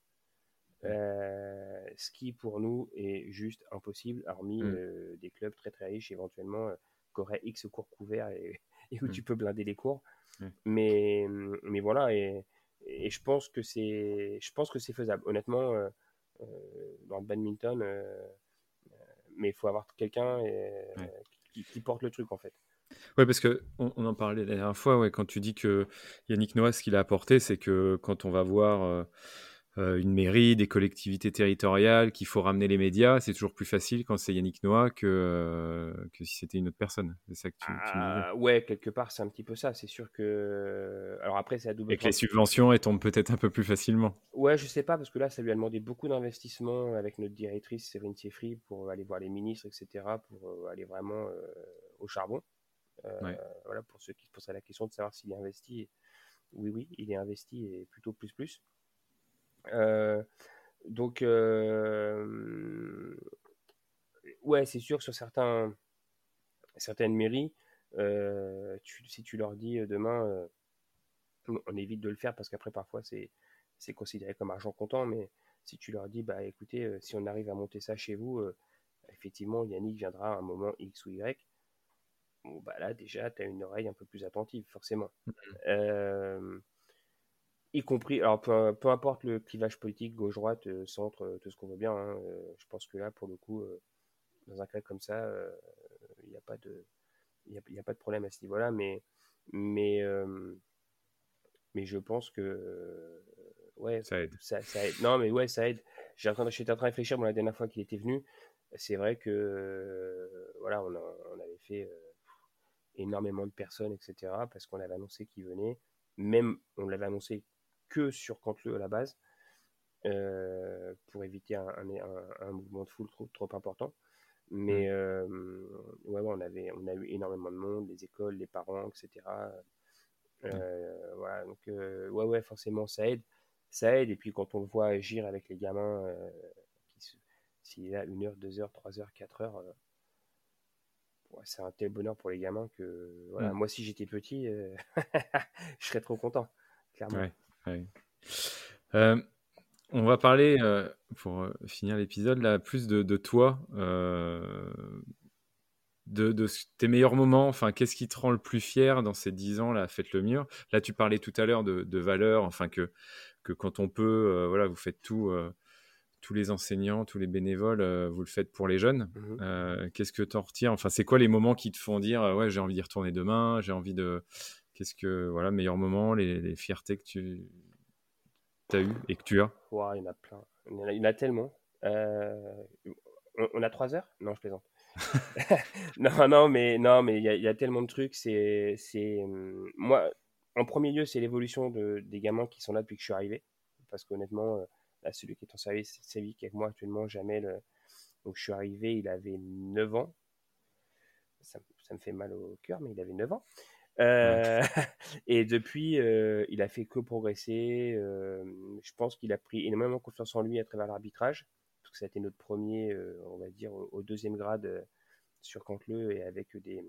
Euh, ce qui pour nous est juste impossible, hormis mm. euh, des clubs très très riches éventuellement euh, qui auraient X cours couverts et, où mm. tu peux blinder les cours. Mm. Mais, mais voilà, et, et, je pense que c'est je pense que c'est faisable. Honnêtement, dans le badminton, mais il faut avoir quelqu'un qui, qui, porte le truc en fait. Oui, parce qu'on on en parlait la dernière fois, ouais, quand tu dis que Yannick Noah, ce qu'il a apporté, c'est que quand on va voir une mairie, des collectivités territoriales, qu'il faut ramener les médias, c'est toujours plus facile quand c'est Yannick Noah que, euh, que si c'était une autre personne. C'est ça que tu, ah, Ouais, quelque part, c'est un petit peu ça. C'est sûr que. Alors après, c'est à double. Et que les subventions, elles tombent peut-être un peu plus facilement. Ouais, je sais pas, parce que là, ça lui a demandé beaucoup d'investissement avec notre directrice Séverine Siefry pour aller voir les ministres, etc., pour aller vraiment au charbon. Euh, voilà, pour ceux qui se poseraient la question de savoir s'il est investi, oui, oui, il est investi et plutôt plus plus. Euh, donc, euh, ouais, c'est sûr sur certains, certaines mairies, si tu leur dis demain, on évite de le faire parce qu'après parfois c'est c'est considéré comme argent comptant, mais si tu leur dis, bah écoutez, si on arrive à monter ça chez vous, effectivement, Yannick viendra à un moment X ou Y bah là déjà, tu as une oreille un peu plus attentive, forcément. Euh, y compris, alors peu, peu, importe le clivage politique, gauche-droite, euh, centre, euh, tout ce qu'on veut bien, hein, je pense que là, pour le coup, dans un cas comme ça, il n'y a, pas de, y a, y a pas de problème à ce niveau-là, mais, mais, mais je pense que ouais, ça aide. Ça, aide. Non, mais ouais, ça aide. J'étais en, train, en train de réfléchir, bon, la dernière fois qu'il était venu, c'est vrai que voilà, on, on avait fait énormément de personnes, etc. Parce qu'on avait annoncé qu'il venait. Même, on l'avait annoncé que sur Cantleux à la base, euh, pour éviter un, un, mouvement de foule trop, trop important. Mais euh, ouais, on, avait, on a eu énormément de monde, les écoles, les parents, etc. Euh, voilà, donc ouais, ouais, forcément, ça aide. Ça aide. Et puis quand on le voit agir avec les gamins, s'il est là une heure, deux heures, trois heures, quatre heures, c'est un tel bonheur pour les gamins que voilà, mm. moi si j'étais petit, euh, je serais trop content, clairement. Euh, on va parler, euh, pour finir l'épisode, là, plus de, de toi, de, de, tes meilleurs moments. Enfin, qu'est-ce qui te rend le plus fier dans ces dix ans là, faites le mur. Là, tu parlais tout à l'heure de, de valeurs, enfin que que quand on peut, voilà, vous faites tout tous les enseignants, tous les bénévoles, euh, vous le faites pour les jeunes. Euh, qu'est-ce que tu en retires? Enfin, c'est quoi les moments qui te font dire euh, ouais, j'ai envie d'y retourner demain, j'ai envie de. Qu'est-ce que voilà, meilleurs moments, les, fiertés que tu as eu et que tu as? Il y en a plein. Il y en a, tellement. On, a trois heures? Non, je plaisante. non, non, mais non, mais il y, a tellement de trucs. C'est, c'est hum, moi. En premier lieu, c'est l'évolution de, des gamins qui sont là depuis que je suis arrivé, parce qu'honnêtement celui qui est en service civique avec moi actuellement, Jamel. Donc je suis arrivé, il avait 9 ans. Ça, me fait mal au cœur, mais il avait 9 ans. Euh, et depuis, euh, il a fait que progresser. Euh, je pense qu'il a pris énormément confiance en lui à travers l'arbitrage, parce que ça a été notre premier, on va dire, au, deuxième grade sur Cantleux et avec des.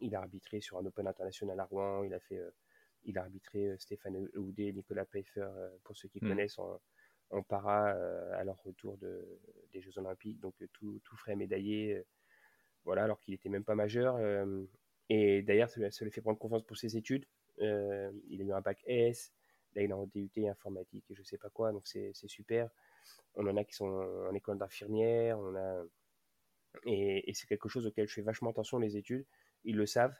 Il a arbitré sur un Open international à Rouen. Il a fait, il a arbitré Stéphane Houdet, Nicolas Pfeiffer, pour ceux qui hmm. connaissent en, en para à leur retour de, des Jeux Olympiques, donc tout, tout frais médaillé, voilà, alors qu'il était même pas majeur. Et d'ailleurs, ça, lui fait prendre confiance pour ses études. il a eu un bac S, là il est en DUT informatique et je sais pas quoi, donc c'est super. On en a qui sont en école d'infirmière, on a et, c'est quelque chose auquel je fais vachement attention les études. Ils le savent,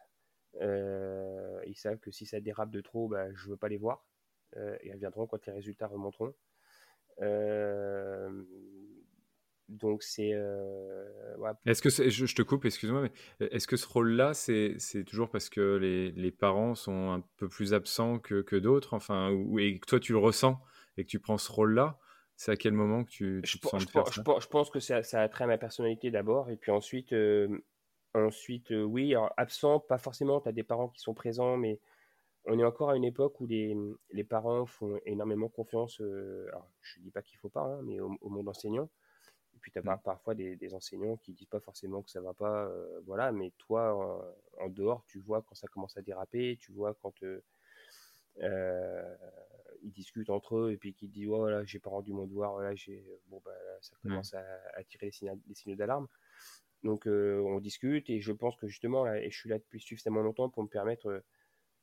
ils savent que si ça dérape de trop, bah, je veux pas les voir. et elles viendront quand les résultats remonteront. Euh, donc c'est. Euh, est-ce que je, te coupe, excuse-moi, mais est-ce que ce rôle-là, c'est toujours parce que les, les, parents sont un peu plus absents que, que d'autres, enfin, ou, et que toi tu le ressens et que tu prends ce rôle-là? C'est à quel moment que tu, je, te sens je, je, je, pense que ça, ça a trait à ma personnalité d'abord, et puis ensuite, euh, ensuite oui, absent, pas forcément, tu as des parents qui sont présents, mais on est encore à une époque où les, les parents font énormément confiance. alors, je ne dis pas qu'il ne faut pas, hein, mais au, monde enseignant. Et puis, tu as mmh. parfois des, des, enseignants qui ne disent pas forcément que ça ne va pas. voilà, mais toi, en, dehors, tu vois quand ça commence à déraper, tu vois quand ils discutent entre eux et puis qu'ils disent oh là j'ai pas rendu mon devoir là j'ai bon bah ça commence à, à, tirer les signaux, signaux d'alarme donc on discute et je pense que justement là, et je suis là depuis suffisamment longtemps pour me permettre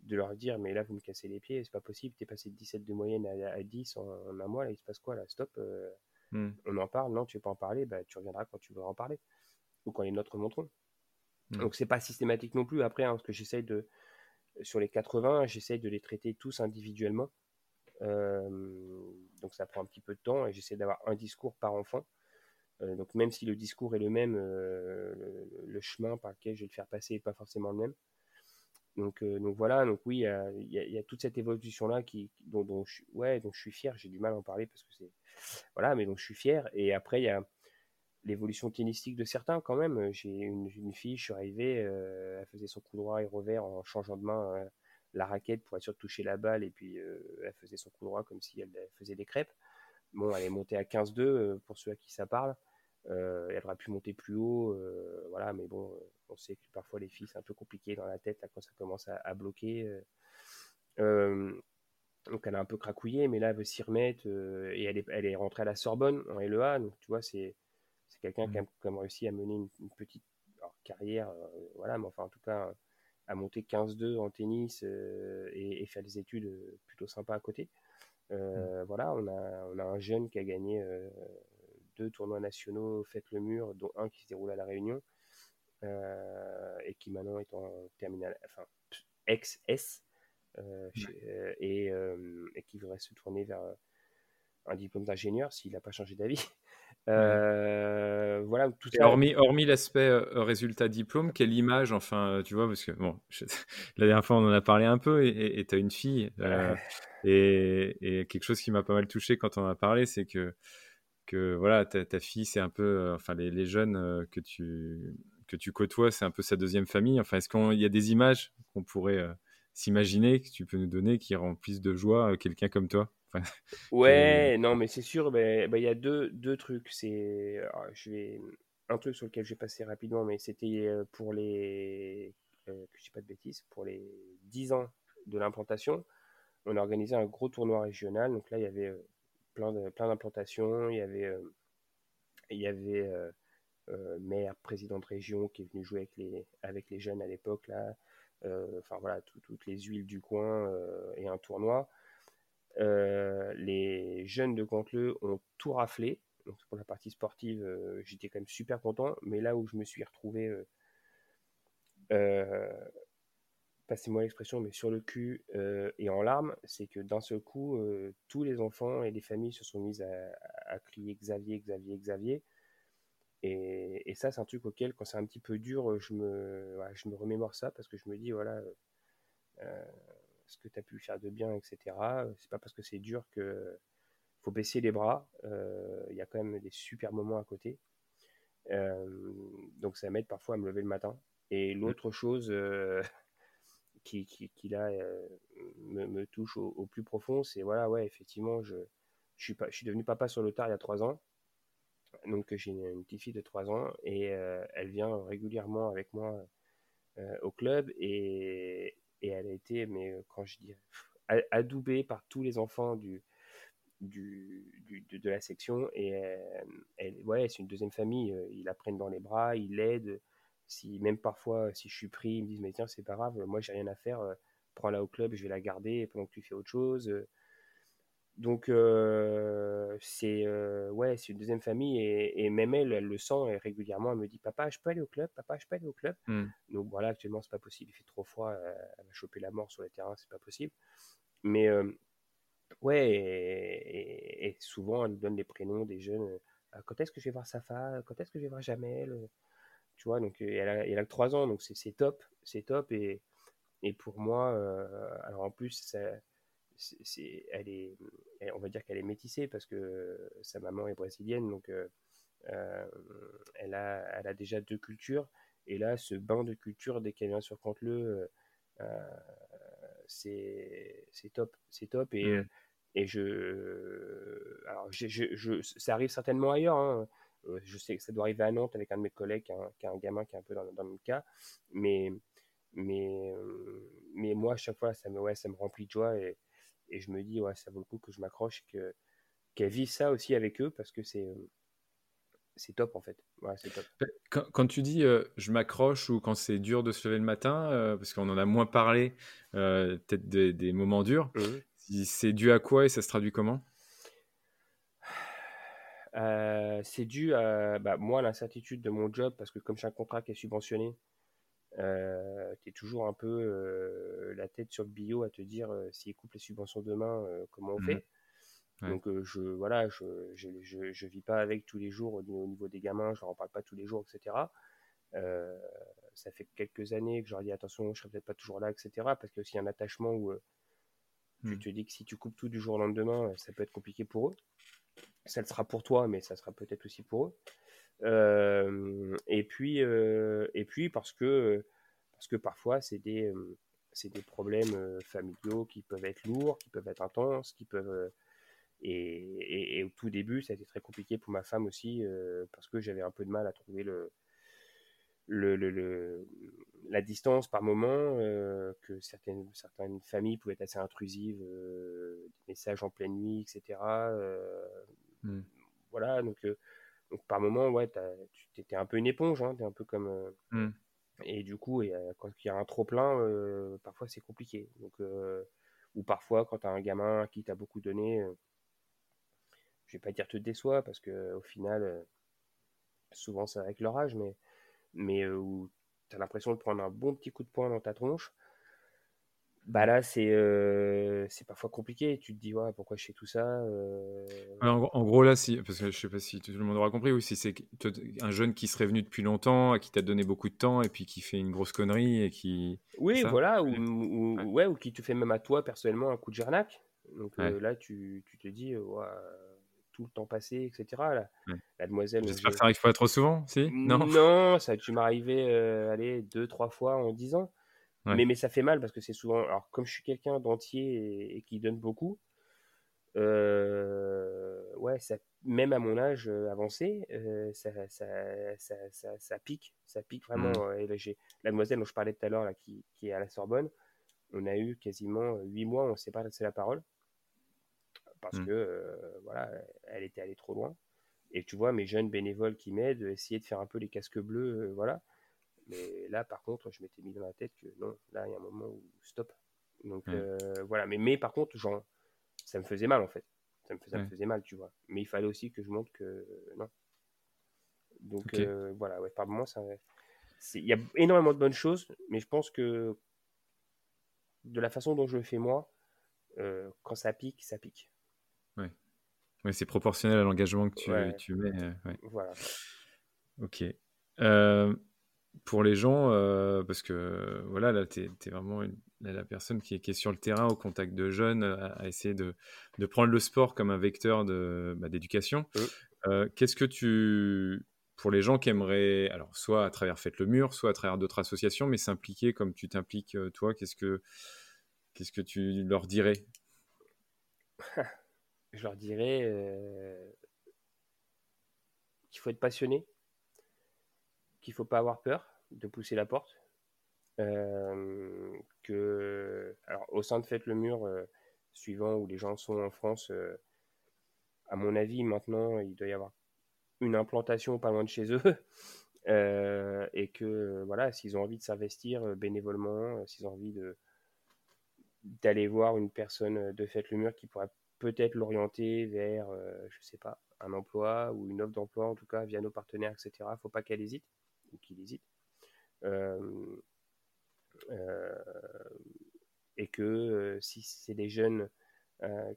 de leur dire mais là vous me cassez les pieds c'est pas possible t'es passé de 17 de moyenne à, 10 en, un mois là il se passe quoi là? Stop mmh. on en parle non tu veux pas en parler bah tu reviendras quand tu voudras en parler ou quand les nôtres remonteront mmh. donc c'est pas systématique non plus après hein, parce que j'essaye de sur les 80 j'essaye de les traiter tous individuellement donc ça prend un petit peu de temps et j'essaie d'avoir un discours par enfant. donc même si le discours est le même, le, chemin par lequel je vais le faire passer n'est pas forcément le même. Donc, donc voilà, donc oui, il y, a toute cette évolution-là qui, dont, je, ouais, je suis fier. J'ai du mal à en parler parce que c'est. Voilà, mais donc je suis fier. Et après, il y a l'évolution tennistique de certains quand même. J'ai une, fille, je suis arrivé, elle faisait son coup droit et revers en changeant de main la raquette pour être sûr de toucher la balle et puis euh, elle faisait son coup droit comme si elle, faisait des crêpes. Bon, elle est montée à 15-2 euh, pour ceux à qui ça parle. Euh, elle aurait pu monter plus haut, voilà, mais bon, on sait que parfois les filles c'est un peu compliqué dans la tête quand ça commence à, bloquer. donc elle a un peu cracouillé, mais là elle veut s'y remettre et elle est, elle est rentrée à la Sorbonne en LEA, donc tu vois, c'est quelqu'un qui, a, quand même réussi à mener une, petite carrière, voilà, mais enfin en tout cas à monter 15-2 en tennis euh, et, faire des études euh, plutôt sympas à côté. Euh, mm. Voilà, on a, on a un jeune qui a gagné deux tournois nationaux Faites le mur, dont un qui se déroule à La Réunion et qui maintenant est en terminale, enfin, ex-S. et, et, qui voudrait se tourner vers un diplôme d'ingénieur s'il n'a pas changé d'avis. Euh, voilà, tout Hormis, hormis l'aspect euh, résultat diplôme, quelle image, enfin, tu vois, parce que bon, la dernière fois on en a parlé un peu et tu as une fille. Euh, et, quelque chose qui m'a pas mal touché quand on en a parlé, c'est que, que voilà, ta, fille, c'est un peu, enfin, les, jeunes que tu, que tu côtoies, c'est un peu sa deuxième famille. Enfin, est-ce qu'il y a des images qu'on pourrait s'imaginer, que tu peux nous donner, qui remplissent de joie quelqu'un comme toi? Ouais, non, mais c'est sûr, ben, ben, il y a deux, deux trucs. C'est, je vais, un truc sur lequel je vais passer rapidement, mais c'était euh, pour les, euh, je pas de bêtises, pour les 10 ans de l'implantation. On a organisé un gros tournoi régional. Donc là, il y avait euh, plein de, d'implantations. Il y avait, il y avait maire, président de région qui est venu jouer avec les, jeunes à l'époque là. Enfin voilà, toutes les huiles du coin et un tournoi. Euh, les jeunes de Cantleux ont tout raflé. Donc pour la partie sportive, euh, j'étais quand même super content. Mais là où je me suis retrouvé, euh, passez-moi l'expression, mais sur le cul et en larmes, c'est que d'un seul coup, tous les enfants et les familles se sont mis à, crier Xavier, Xavier, Xavier. Et, ça, c'est un truc auquel, quand c'est un petit peu dur, je me, je me remémore ça parce que je me dis, voilà, ce que tu as pu faire de bien, etc. C'est pas parce que c'est dur que faut baisser les bras. Il y a quand même des super moments à côté. Donc ça m'aide parfois à me lever le matin. Et l'autre chose euh, qui, qui, là me, touche au, plus profond, c'est voilà, ouais, effectivement, je, je, suis, pas, je suis devenu papa sur le tard il y a trois ans. Donc j'ai une, petite fille de trois ans et elle vient régulièrement avec moi au club et, et elle a été, mais euh, quand je dis adoubée par tous les enfants du, du, de, la section et euh, elle, ouais, c'est une deuxième famille. Euh, ils la prennent dans les bras, ils l'aident. Si, même parfois, si je suis pris, ils me disent Mais tiens, c'est pas grave, moi j'ai rien à faire, prends-la au club, je vais la garder pendant que tu fais autre chose. Donc, euh, c'est euh, ouais, c'est une deuxième famille et, même elle, elle le sent et régulièrement, elle me dit Papa, je peux aller au club Papa, je peux aller au club mmh. Donc voilà, actuellement, c'est pas possible. Il fait trop froid, euh, elle va choper la mort sur le terrain, c'est pas possible. Mais ouais, et, souvent, elle donne les prénoms des jeunes. quand est-ce que je vais voir Safa Quand est-ce que je vais voir Jamel? Tu vois, donc elle a, elle a 3 ans, donc c'est top, c'est top. Et, et pour moi, alors en plus, ça c'est, elle est, on va dire qu'elle est métissée parce que sa maman est brésilienne, donc euh, euh, elle, a, elle a déjà deux cultures. Et là, ce bain de culture, dès qu'elle vient sur Canteleu, euh, c'est top. C'est top. Et, mmh. et je. Alors, je, ça arrive certainement ailleurs. Hein. Je sais que ça doit arriver à Nantes avec un de mes collègues qui a un, gamin qui est un peu dans, dans le même cas. Mais, mais, mais moi, à chaque fois, ça me, ouais, ça me remplit de joie et, et je me dis, ouais, ça vaut le coup que je m'accroche, que, qu'elles vivent ça aussi avec eux parce que c'est, c'est top en fait. Ouais, c'est top. Quand, quand, tu dis je m'accroche ou quand c'est dur de se lever le matin, parce qu'on en a moins parlé, peut-être des, des, moments durs, mmh. c'est dû à quoi et ça se traduit comment? C'est dû à bah, moi l'incertitude de mon job parce que comme j'ai un contrat qui est subventionné, euh, tu es toujours un peu euh, la tête sur le bio à te dire euh, s'ils coupent les subventions demain, comment on mmh fait? Donc je voilà, je, je, je, vis pas avec tous les jours au niveau des gamins, je leur en parle pas tous les jours, etc. ça fait quelques années que je leur dis attention, je serai peut-être pas toujours là, etc. Parce qu'il y a aussi un attachement où tu mmh. te dis que si tu coupes tout du jour au lendemain, ça peut être compliqué pour eux. Ça le sera pour toi, mais ça sera peut-être aussi pour eux. Euh, et puis, euh, et puis parce que parce que parfois c'est des euh, c'est des problèmes familiaux qui peuvent être lourds, qui peuvent être intenses, qui peuvent et, et, au tout début, ça a été très compliqué pour ma femme aussi parce que j'avais un peu de mal à trouver le, le, le, la distance par moment, que certaines, certaines familles pouvaient être assez intrusives, des messages en pleine nuit, etc. Mmh. Voilà, donc donc par moment, ouais, tu étais un peu une éponge, hein, es un peu comme. Euh, mmh. Et du coup, et, quand il y a un trop plein, euh, parfois c'est compliqué. Donc, euh, ou parfois, quand tu as un gamin qui t'a beaucoup donné, je vais pas dire te déçoit parce que au final, souvent c'est avec leur âge, mais mais où tu as l'impression de prendre un bon petit coup de poing dans ta tronche bah là, c'est euh, parfois compliqué. Tu te dis, ouais, pourquoi je fais tout ça euh? en, gros, là, si, parce que je sais pas si tout le monde aura compris, ou si c'est un jeune qui serait venu depuis longtemps, qui t'a donné beaucoup de temps, et puis qui fait une grosse connerie, et qui. Oui, voilà, ou, ouais. ou, qui te fait même à toi, personnellement, un coup de gernac. Donc euh, là, tu, tu, te dis, ouais, tout le temps passé, etc. La demoiselle. J'espère que ça arrive pas trop souvent, si? Non, non ça tu m'arrivais, allez, deux, trois fois en dix ans. Mais, mais ça fait mal parce que c'est souvent. Alors, comme je suis quelqu'un d'entier et, qui donne beaucoup, euh, ouais, ça, même à mon âge euh, avancé, euh, ça, ça, ça, ça, pique. Ça pique vraiment. Mmh. Et là, la demoiselle dont je parlais tout à l'heure, qui, qui est à la Sorbonne, on a eu quasiment huit mois, on ne s'est pas la parole. Parce mmh. que, voilà, elle était allée trop loin. Et tu vois, mes jeunes bénévoles qui m'aident, essayer de faire un peu les casques bleus, voilà mais là, par contre, je m'étais mis dans la tête que non, là, il y a un moment où stop. Donc euh, voilà, mais, mais par contre, genre, ça me faisait mal en fait. Ça me, faisait, mal, tu vois. Mais il fallait aussi que je montre que non. Donc euh, voilà, ouais, par moment, ça. Il y a énormément de bonnes choses, mais je pense que de la façon dont je le fais moi, euh, quand ça pique, ça pique. Ouais. ouais c'est proportionnel à l'engagement que tu, tu mets. Voilà. Ok pour les gens, euh, parce que voilà, là, tu es, vraiment la personne qui est, qui est, sur le terrain au contact de jeunes, à, essayer de, de, prendre le sport comme un vecteur bah, d'éducation. Euh, qu'est-ce que tu, pour les gens qui aimeraient, alors soit à travers Faites le Mur, soit à travers d'autres associations, mais s'impliquer comme tu t'impliques euh, toi, qu'est-ce que, qu'est-ce que tu leur dirais? Je leur dirais qu'il faut être passionné qu'il faut pas avoir peur de pousser la porte. Euh, que, au sein de Faites le Mur, euh, suivant où les gens sont en France, euh, à mon avis, maintenant, il doit y avoir une implantation pas loin de chez eux. et que, voilà, s'ils ont envie de s'investir bénévolement, s'ils ont envie d'aller voir une personne de Faites le Mur qui pourrait peut-être l'orienter vers, je sais pas, un emploi ou une offre d'emploi, en tout cas, via nos partenaires, etc. Faut pas qu'elle hésite ou qu'il hésite. Euh, euh, et que euh, si c'est des jeunes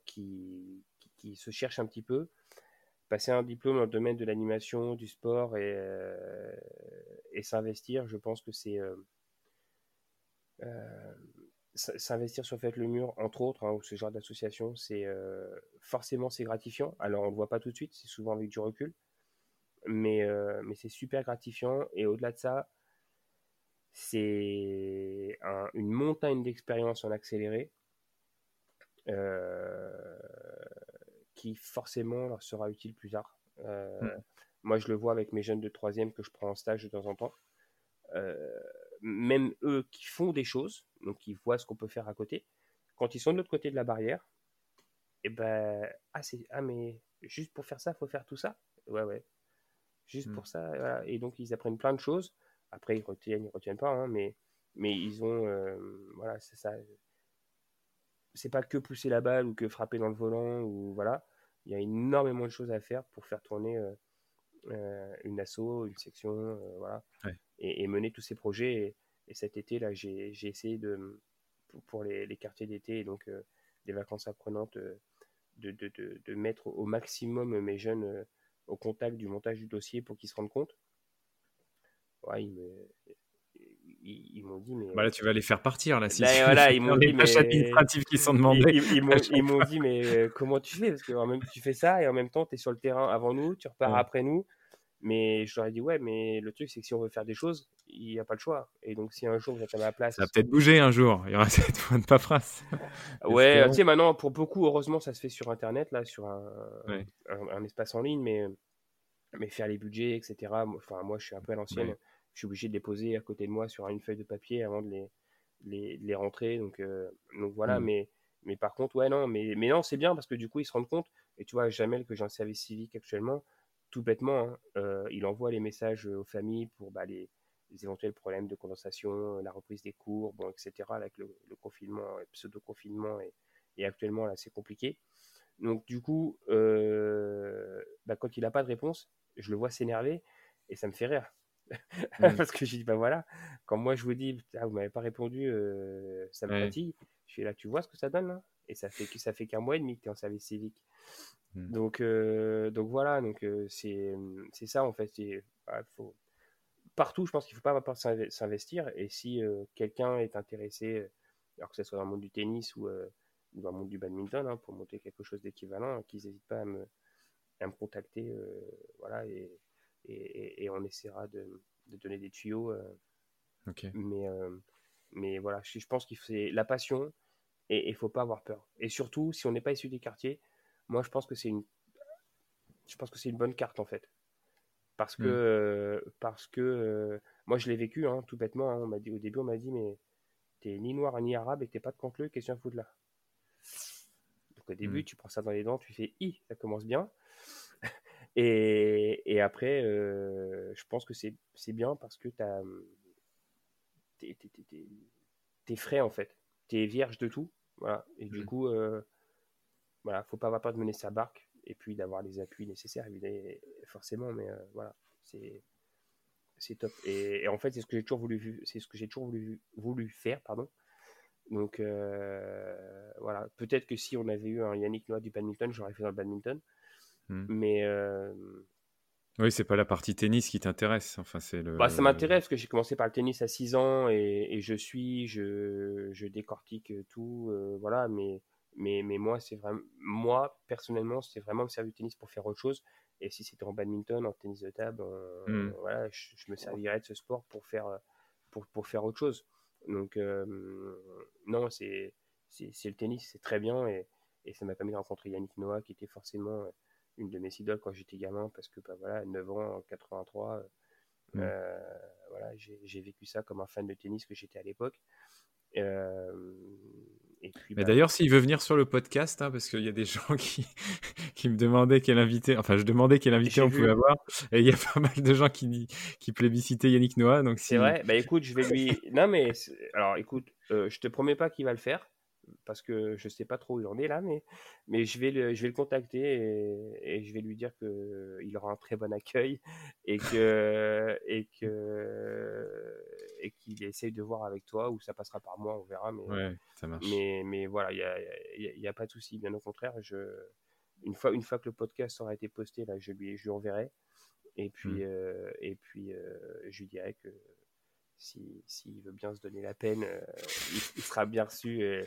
qui, qui, se cherchent un petit peu, passer un diplôme dans le domaine de l'animation, du sport et, et s'investir, je pense que c'est s'investir sur Faites le Mur, entre autres, hein, ou ce genre d'association, c'est forcément c'est gratifiant. Alors on ne le voit pas tout de suite, c'est souvent avec du recul, mais, mais c'est super gratifiant. Et au-delà de ça, c'est une montagne d'expérience en accéléré euh, qui forcément leur sera utile plus tard. Euh, mm. Moi, je le vois avec mes jeunes de troisième que je prends en stage de temps en temps. Euh, même eux qui font des choses, donc qui voient ce qu'on peut faire à côté, quand ils sont de l'autre côté de la barrière, et eh ben, ah, ah, mais juste pour faire ça, il faut faire tout ça Ouais, ouais. Juste mm. pour ça, voilà. Et donc, ils apprennent plein de choses. Après, ils retiennent, ils retiennent pas, hein, mais, mais ils ont, voilà, c'est ça c'est pas que pousser la balle ou que frapper dans le volant ou voilà. Il y a énormément de choses à faire pour faire tourner euh, euh, une asso, une section, euh, voilà, et, mener tous ces projets. Et, cet été là, j'ai essayé de pour les, quartiers d'été et donc des vacances apprenantes de, de, de, mettre au maximum mes jeunes au contact du montage du dossier pour qu'ils se rendent compte. Ouais, me, ils, m'ont dit mais bah là tu vas les faire partir là si ben, voilà, ils m'ont dit les tâches administratives qui sont demandées. ils, m'ont dit mais euh, comment tu fais? Parce que même tu fais ça et en même temps tu es sur le terrain avant nous tu repars après nous mais je leur ai dit ouais mais le truc c'est que si on veut faire des choses il n'y a pas le choix. Et donc si un jour vous êtes à ma place ça va peut-être bouger un jour. Il y aura cette fois de paperasse. Ouais tu sais maintenant pour beaucoup heureusement ça se fait sur internet là sur un, un, espace en ligne mais mais faire les budgets etc enfin moi je suis un peu à l'ancienne. Je suis obligé de les poser à côté de moi sur une feuille de papier avant de les, les, les rentrer. Donc, euh, donc voilà, mmh. mais, mais par contre, ouais, non, mais, mais non, c'est bien parce que du coup, ils se rendent compte. Et tu vois, Jamel, que j'ai un service civique actuellement, tout bêtement, hein, euh, il envoie les messages aux familles pour bah, les, éventuels problèmes de condensation, la reprise des cours, bon, etc. Avec le, confinement, le pseudo-confinement, et, et, actuellement, là, c'est compliqué. Donc, du coup, euh, bah, quand il n'a pas de réponse, je le vois s'énerver et ça me fait rire. Mmh. Parce que j'ai dit, bah voilà, quand moi je vous dis, ah, vous m'avez pas répondu, euh, ça me fatigue, je suis là, tu vois ce que ça donne là? Et ça fait, ça fait qu'un mois et demi que tu es en service civique. Mmh. Donc, euh, donc voilà, donc euh, c'est ça en fait. faut... Partout, je pense qu'il ne faut pas avoir peur de s'investir. Et si quelqu'un est intéressé, alors que ce soit dans le monde du tennis ou, dans le monde du badminton, hein, pour monter quelque chose d'équivalent, qu'ils n'hésitent pas à me, à me contacter. voilà, et, et, on essaiera de, donner des tuyaux. Euh, mais, euh, mais voilà, je, pense qu'il faut la passion et il faut pas avoir peur. Et surtout, si on n'est pas issu des quartiers, moi je pense que c'est une, je pense que c'est une bonne carte en fait. Parce que, hmm. parce que euh, moi je l'ai vécu hein, tout bêtement. Hein. on m'a dit, au début, on m'a dit, mais t'es ni noir ni arabe et t'es pas de Canteleu, qu'est-ce que tu foutre là? Donc au début, hmm. tu prends ça dans les dents, tu fais i, ça commence bien. Et, après, euh, je pense que c'est bien parce que tu es, frais en fait. Tu es vierge de tout. Voilà. Et du mmh. coup, euh, voilà, faut pas avoir peur de mener sa barque et puis d'avoir les appuis nécessaires, évidemment, forcément. Mais euh, voilà, c'est c'est top. Et, en fait, c'est ce que j'ai toujours voulu, c'est ce que j'ai toujours voulu, voulu faire, pardon. Donc euh, voilà, peut-être que si on avait eu un Yannick Noah du badminton, j'aurais fait dans le badminton. Hmm. Mais. Euh, oui, c'est pas la partie tennis qui t'intéresse. Enfin, c'est le... Bah, ça m'intéresse parce que j'ai commencé par le tennis à 6 ans et, je suis, je, je décortique tout. Euh, voilà, mais, mais, mais moi, c'est vraiment. Moi, personnellement, c'est vraiment me servir du tennis pour faire autre chose. Et si c'était en badminton, en tennis de table, hmm. voilà, je, me servirais de ce sport pour faire, pour, pour faire autre chose. Donc, euh, non, c'est, c'est, le tennis, c'est très bien. Et, et ça m'a permis de rencontrer Yannick Noah, qui était forcément une de mes idoles quand j'étais gamin, parce que bah, voilà, 9 ans, en 83, euh, mm. euh, voilà, j'ai vécu ça comme un fan de tennis que j'étais à l'époque. Euh, et puis, Mais bah, d'ailleurs, s'il veut venir sur le podcast, hein, parce qu'il y a des gens qui, qui me demandaient quel invité, enfin, je demandais quel invité on pouvait avoir, et il y a pas mal de gens qui, qui plébiscitaient Yannick Noah. Donc C'est vrai, bah écoute, je vais lui. non, mais alors écoute, je te promets pas qu'il va le faire, parce que je sais pas trop où il en est là, mais, mais je, vais le, je vais le contacter et, je vais lui dire qu'il aura un très bon accueil et que et que et qu'il essaye de voir avec toi ou ça passera par moi, on verra. Mais, mais, mais voilà, il n'y a, y a, pas de souci, bien au contraire. Je, une, fois, une fois que le podcast aura été posté, là, je, lui, je lui enverrai. Et puis, mmh. euh, et puis euh, je lui dirai que s'il si, veut bien se donner la peine, euh, il, sera bien reçu. Et,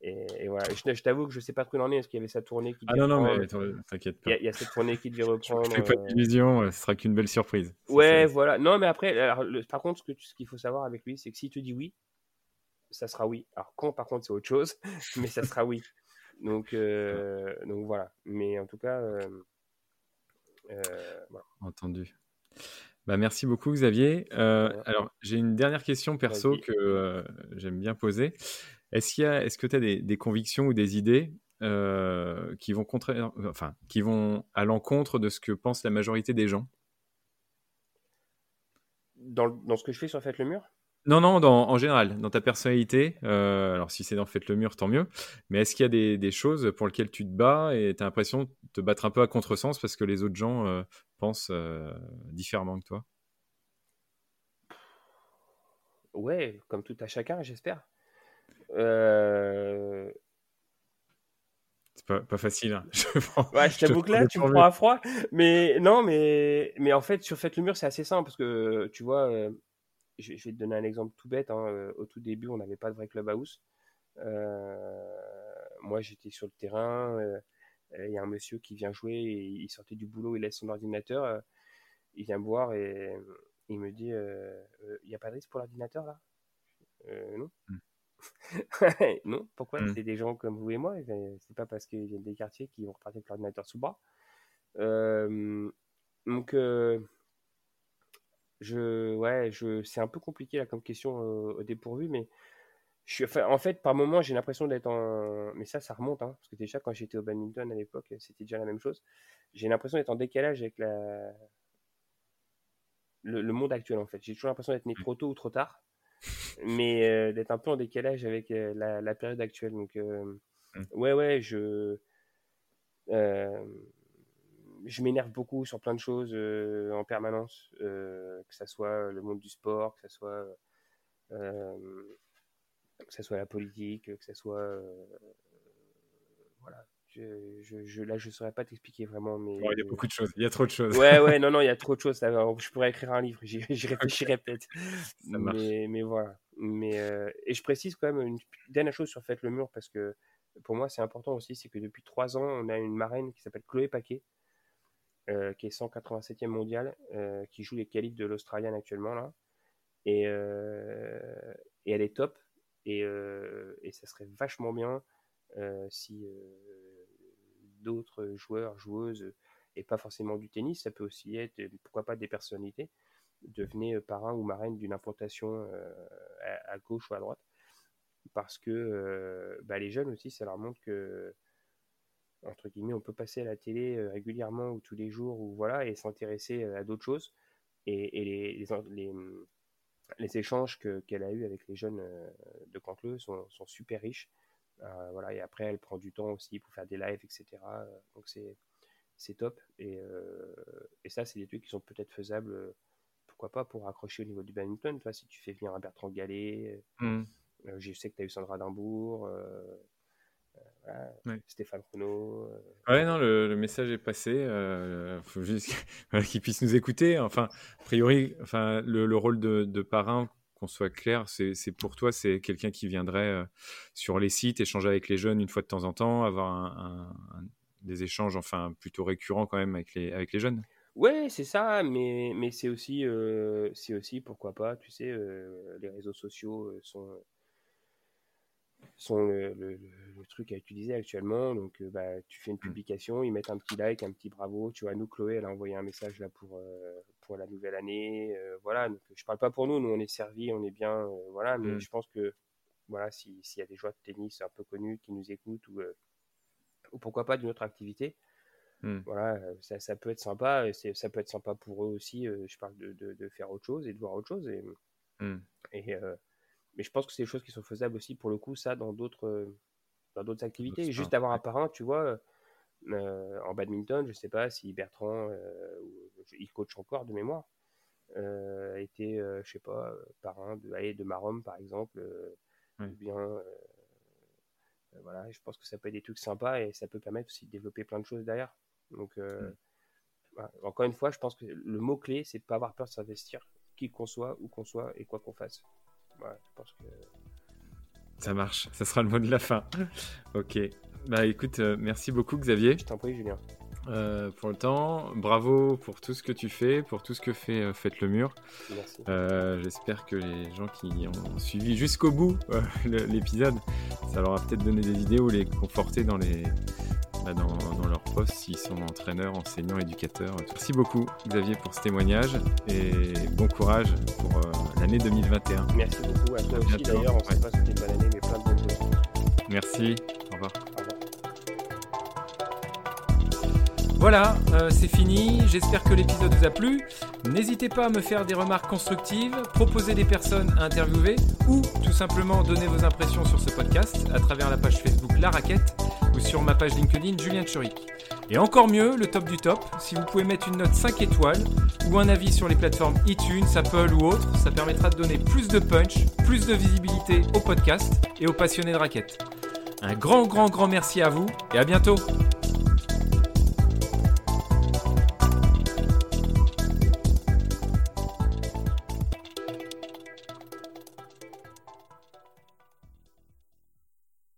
Et, voilà, je, t'avoue que je sais pas trop où il en est, est-ce qu'il y avait sa tournée qui Ah non, non, mais t'inquiète pas. Il y, a cette tournée qui devait reprendre. Je pas de division, ce sera qu'une belle surprise. Ouais, voilà. Non, mais après, par contre, ce qu'il faut savoir avec lui, c'est que s'il te dit oui, ça sera oui. Alors quand, par contre, c'est autre chose, mais ça sera oui. Donc, donc voilà. Mais en tout cas, voilà. Entendu. Bah, merci beaucoup Xavier. Euh, alors j'ai une dernière question perso que euh, j'aime bien poser. Est-ce, est que tu as des, convictions ou des idées euh, qui, vont enfin, qui vont à l'encontre de ce que pense la majorité des gens? Dans, dans, ce que je fais sur Faites le mur? Non, non, en général, dans ta personnalité. alors, si c'est dans Faites le mur, tant mieux. Mais est-ce qu'il y a des, des, choses pour lesquelles tu te bats et tu as l'impression de te battre un peu à contresens parce que les autres gens euh, différemment que toi? Ouais, comme tout à chacun, j'espère. Euh... C'est pas, pas, facile. Hein. Je, ouais, je t'avoue que là, tu me prends à froid. Mais non, mais, mais en fait, sur Faites le mur, c'est assez simple parce que tu vois, euh, je, vais te donner un exemple tout bête. Hein. Euh, au tout début, on n'avait pas de vrai clubhouse. moi, j'étais sur le terrain il y a un monsieur qui vient jouer et il sortait du boulot, il laisse son ordinateur, euh, il vient me voir et il me dit euh, euh, il n'y a pas de risque pour l'ordinateur là? Non. Hmm. non, pourquoi hmm. C'est des gens comme vous et moi, c'est pas parce qu'ils viennent des quartiers qui vont repartir avec l'ordinateur sous bras. donc, je, ouais, je, c'est un peu compliqué là comme question au dépourvu, mais en fait, par moment, j'ai l'impression d'être en. Mais ça, ça remonte, hein, parce que déjà, quand j'étais au badminton à l'époque, c'était déjà la même chose. J'ai l'impression d'être en décalage avec la... le, monde actuel, en fait. J'ai toujours l'impression d'être né trop tôt ou trop tard, mais euh, d'être un peu en décalage avec euh, la, période actuelle. Donc, euh, mmh. ouais, ouais, je. je m'énerve beaucoup sur plein de choses en permanence, que ce soit le monde du sport, que ce soit que soit la politique, que ce soit. Euh, voilà. Je, je, là, je ne saurais pas t'expliquer vraiment. Mais, il y a beaucoup de choses, il y a trop de choses. Ouais, ouais, non, non, il y a trop de choses. je pourrais écrire un livre, j'y, réfléchirai peut-être. Mais, mais, voilà. Mais, euh, et je précise quand même une dernière chose sur Faites le mur, parce que pour moi, c'est important aussi, c'est que depuis trois ans, on a une marraine qui s'appelle Chloé Paquet, euh, qui est 187e mondiale, qui joue les qualifs de l'Australienne actuellement, là. Et, et elle est top. Euh, et, ça serait vachement bien euh, si euh, d'autres joueurs, joueuses, et pas forcément du tennis, ça peut aussi être, pourquoi pas, des personnalités, devenaient parrain ou marraine d'une implantation à, gauche ou à droite. Parce que bah, les jeunes aussi, ça leur montre que entre guillemets, on peut passer à la télé régulièrement ou tous les jours ou voilà et s'intéresser à d'autres choses. Et, les, les, les échanges qu'elle a eus avec les jeunes euh, de Cantleux sont, sont, super riches. Euh, voilà, et après, elle prend du temps aussi pour faire des lives, etc. Donc, c'est top. Et, euh, et ça, c'est des trucs qui sont peut-être faisables, pourquoi pas, pour accrocher au niveau du badminton. Toi, si tu fais venir un Bertrand Gallet, mmh. je sais que tu as eu Sandra Dimbourg. Stéphane Renaud. Ouais, non, le, message est passé. Il faut juste qu'il puisse nous écouter. Enfin, a priori, enfin, le, rôle de, parrain, qu'on soit clair, c'est pour toi, c'est quelqu'un qui viendrait sur les sites, échanger avec les jeunes une fois de temps en temps, avoir des échanges, enfin, plutôt récurrents quand même avec les, avec les jeunes. Ouais, c'est ça, mais, mais c'est aussi, c'est aussi, pourquoi pas, tu sais, les réseaux sociaux sont sont le, truc à utiliser actuellement. Donc, euh, bah, tu fais une mmh. publication, ils mettent un petit like, un petit bravo. Tu vois, nous, Chloé, elle a envoyé un message là pour, euh, pour la nouvelle année. Euh, voilà, donc je parle pas pour nous, nous, on est servis, on est bien. voilà, mais mmh. je pense que voilà, s'il y a des joueurs de tennis un peu connus qui nous écoutent ou, ou pourquoi pas d'une autre activité. Mmh. Voilà, ça, ça, peut être sympa, et ça peut être sympa pour eux aussi. je parle de, de, faire autre chose et de voir autre chose. Et, et mais je pense que c'est des choses qui sont faisables aussi pour le coup, ça, dans d'autres dans d'autres activités. Juste avoir un parrain, tu vois, euh, en badminton, je sais pas si Bertrand, il coach encore de mémoire, était, je sais pas, parrain de, allez, de Marom par exemple, ou bien. voilà, je pense que ça peut être des trucs sympas et ça peut permettre aussi de développer plein de choses derrière. Donc, encore une fois, je pense que le mot-clé, c'est de pas avoir peur de s'investir, qui qu'on soit, où qu'on soit et quoi qu'on fasse je pense que Ça marche, ça sera le mot de la fin. ok. Bah écoute, euh, merci beaucoup Xavier. Je t'en prie, Julien. Euh, pour le temps. Bravo pour tout ce que tu fais, pour tout ce que fait euh, Faites le Mur. Merci. J'espère que les gens qui ont suivi jusqu'au bout l'épisode, ça leur a peut-être donné des idées ou les conforter dans, les, bah, dans, dans, leur poste s'ils sont entraîneurs, enseignants, éducateurs. Merci beaucoup Xavier pour ce témoignage et bon courage pour l'année 2021. Merci beaucoup à toi aussi d'ailleurs. On ne sait pas ce une bonne année, mais plein de bonnes choses. Merci. Au revoir. Voilà, euh, c'est fini. J'espère que l'épisode vous a plu. N'hésitez pas à me faire des remarques constructives, proposer des personnes à interviewer ou tout simplement donner vos impressions sur ce podcast à travers la page Facebook La Raquette sur ma page LinkedIn Julien Choric. Et encore mieux, le top du top, si vous pouvez mettre une note 5 étoiles ou un avis sur les plateformes iTunes, Apple ou autres, ça permettra de donner plus de punch, plus de visibilité au podcast et aux passionnés de raquettes. Un grand, grand, grand merci à vous et à bientôt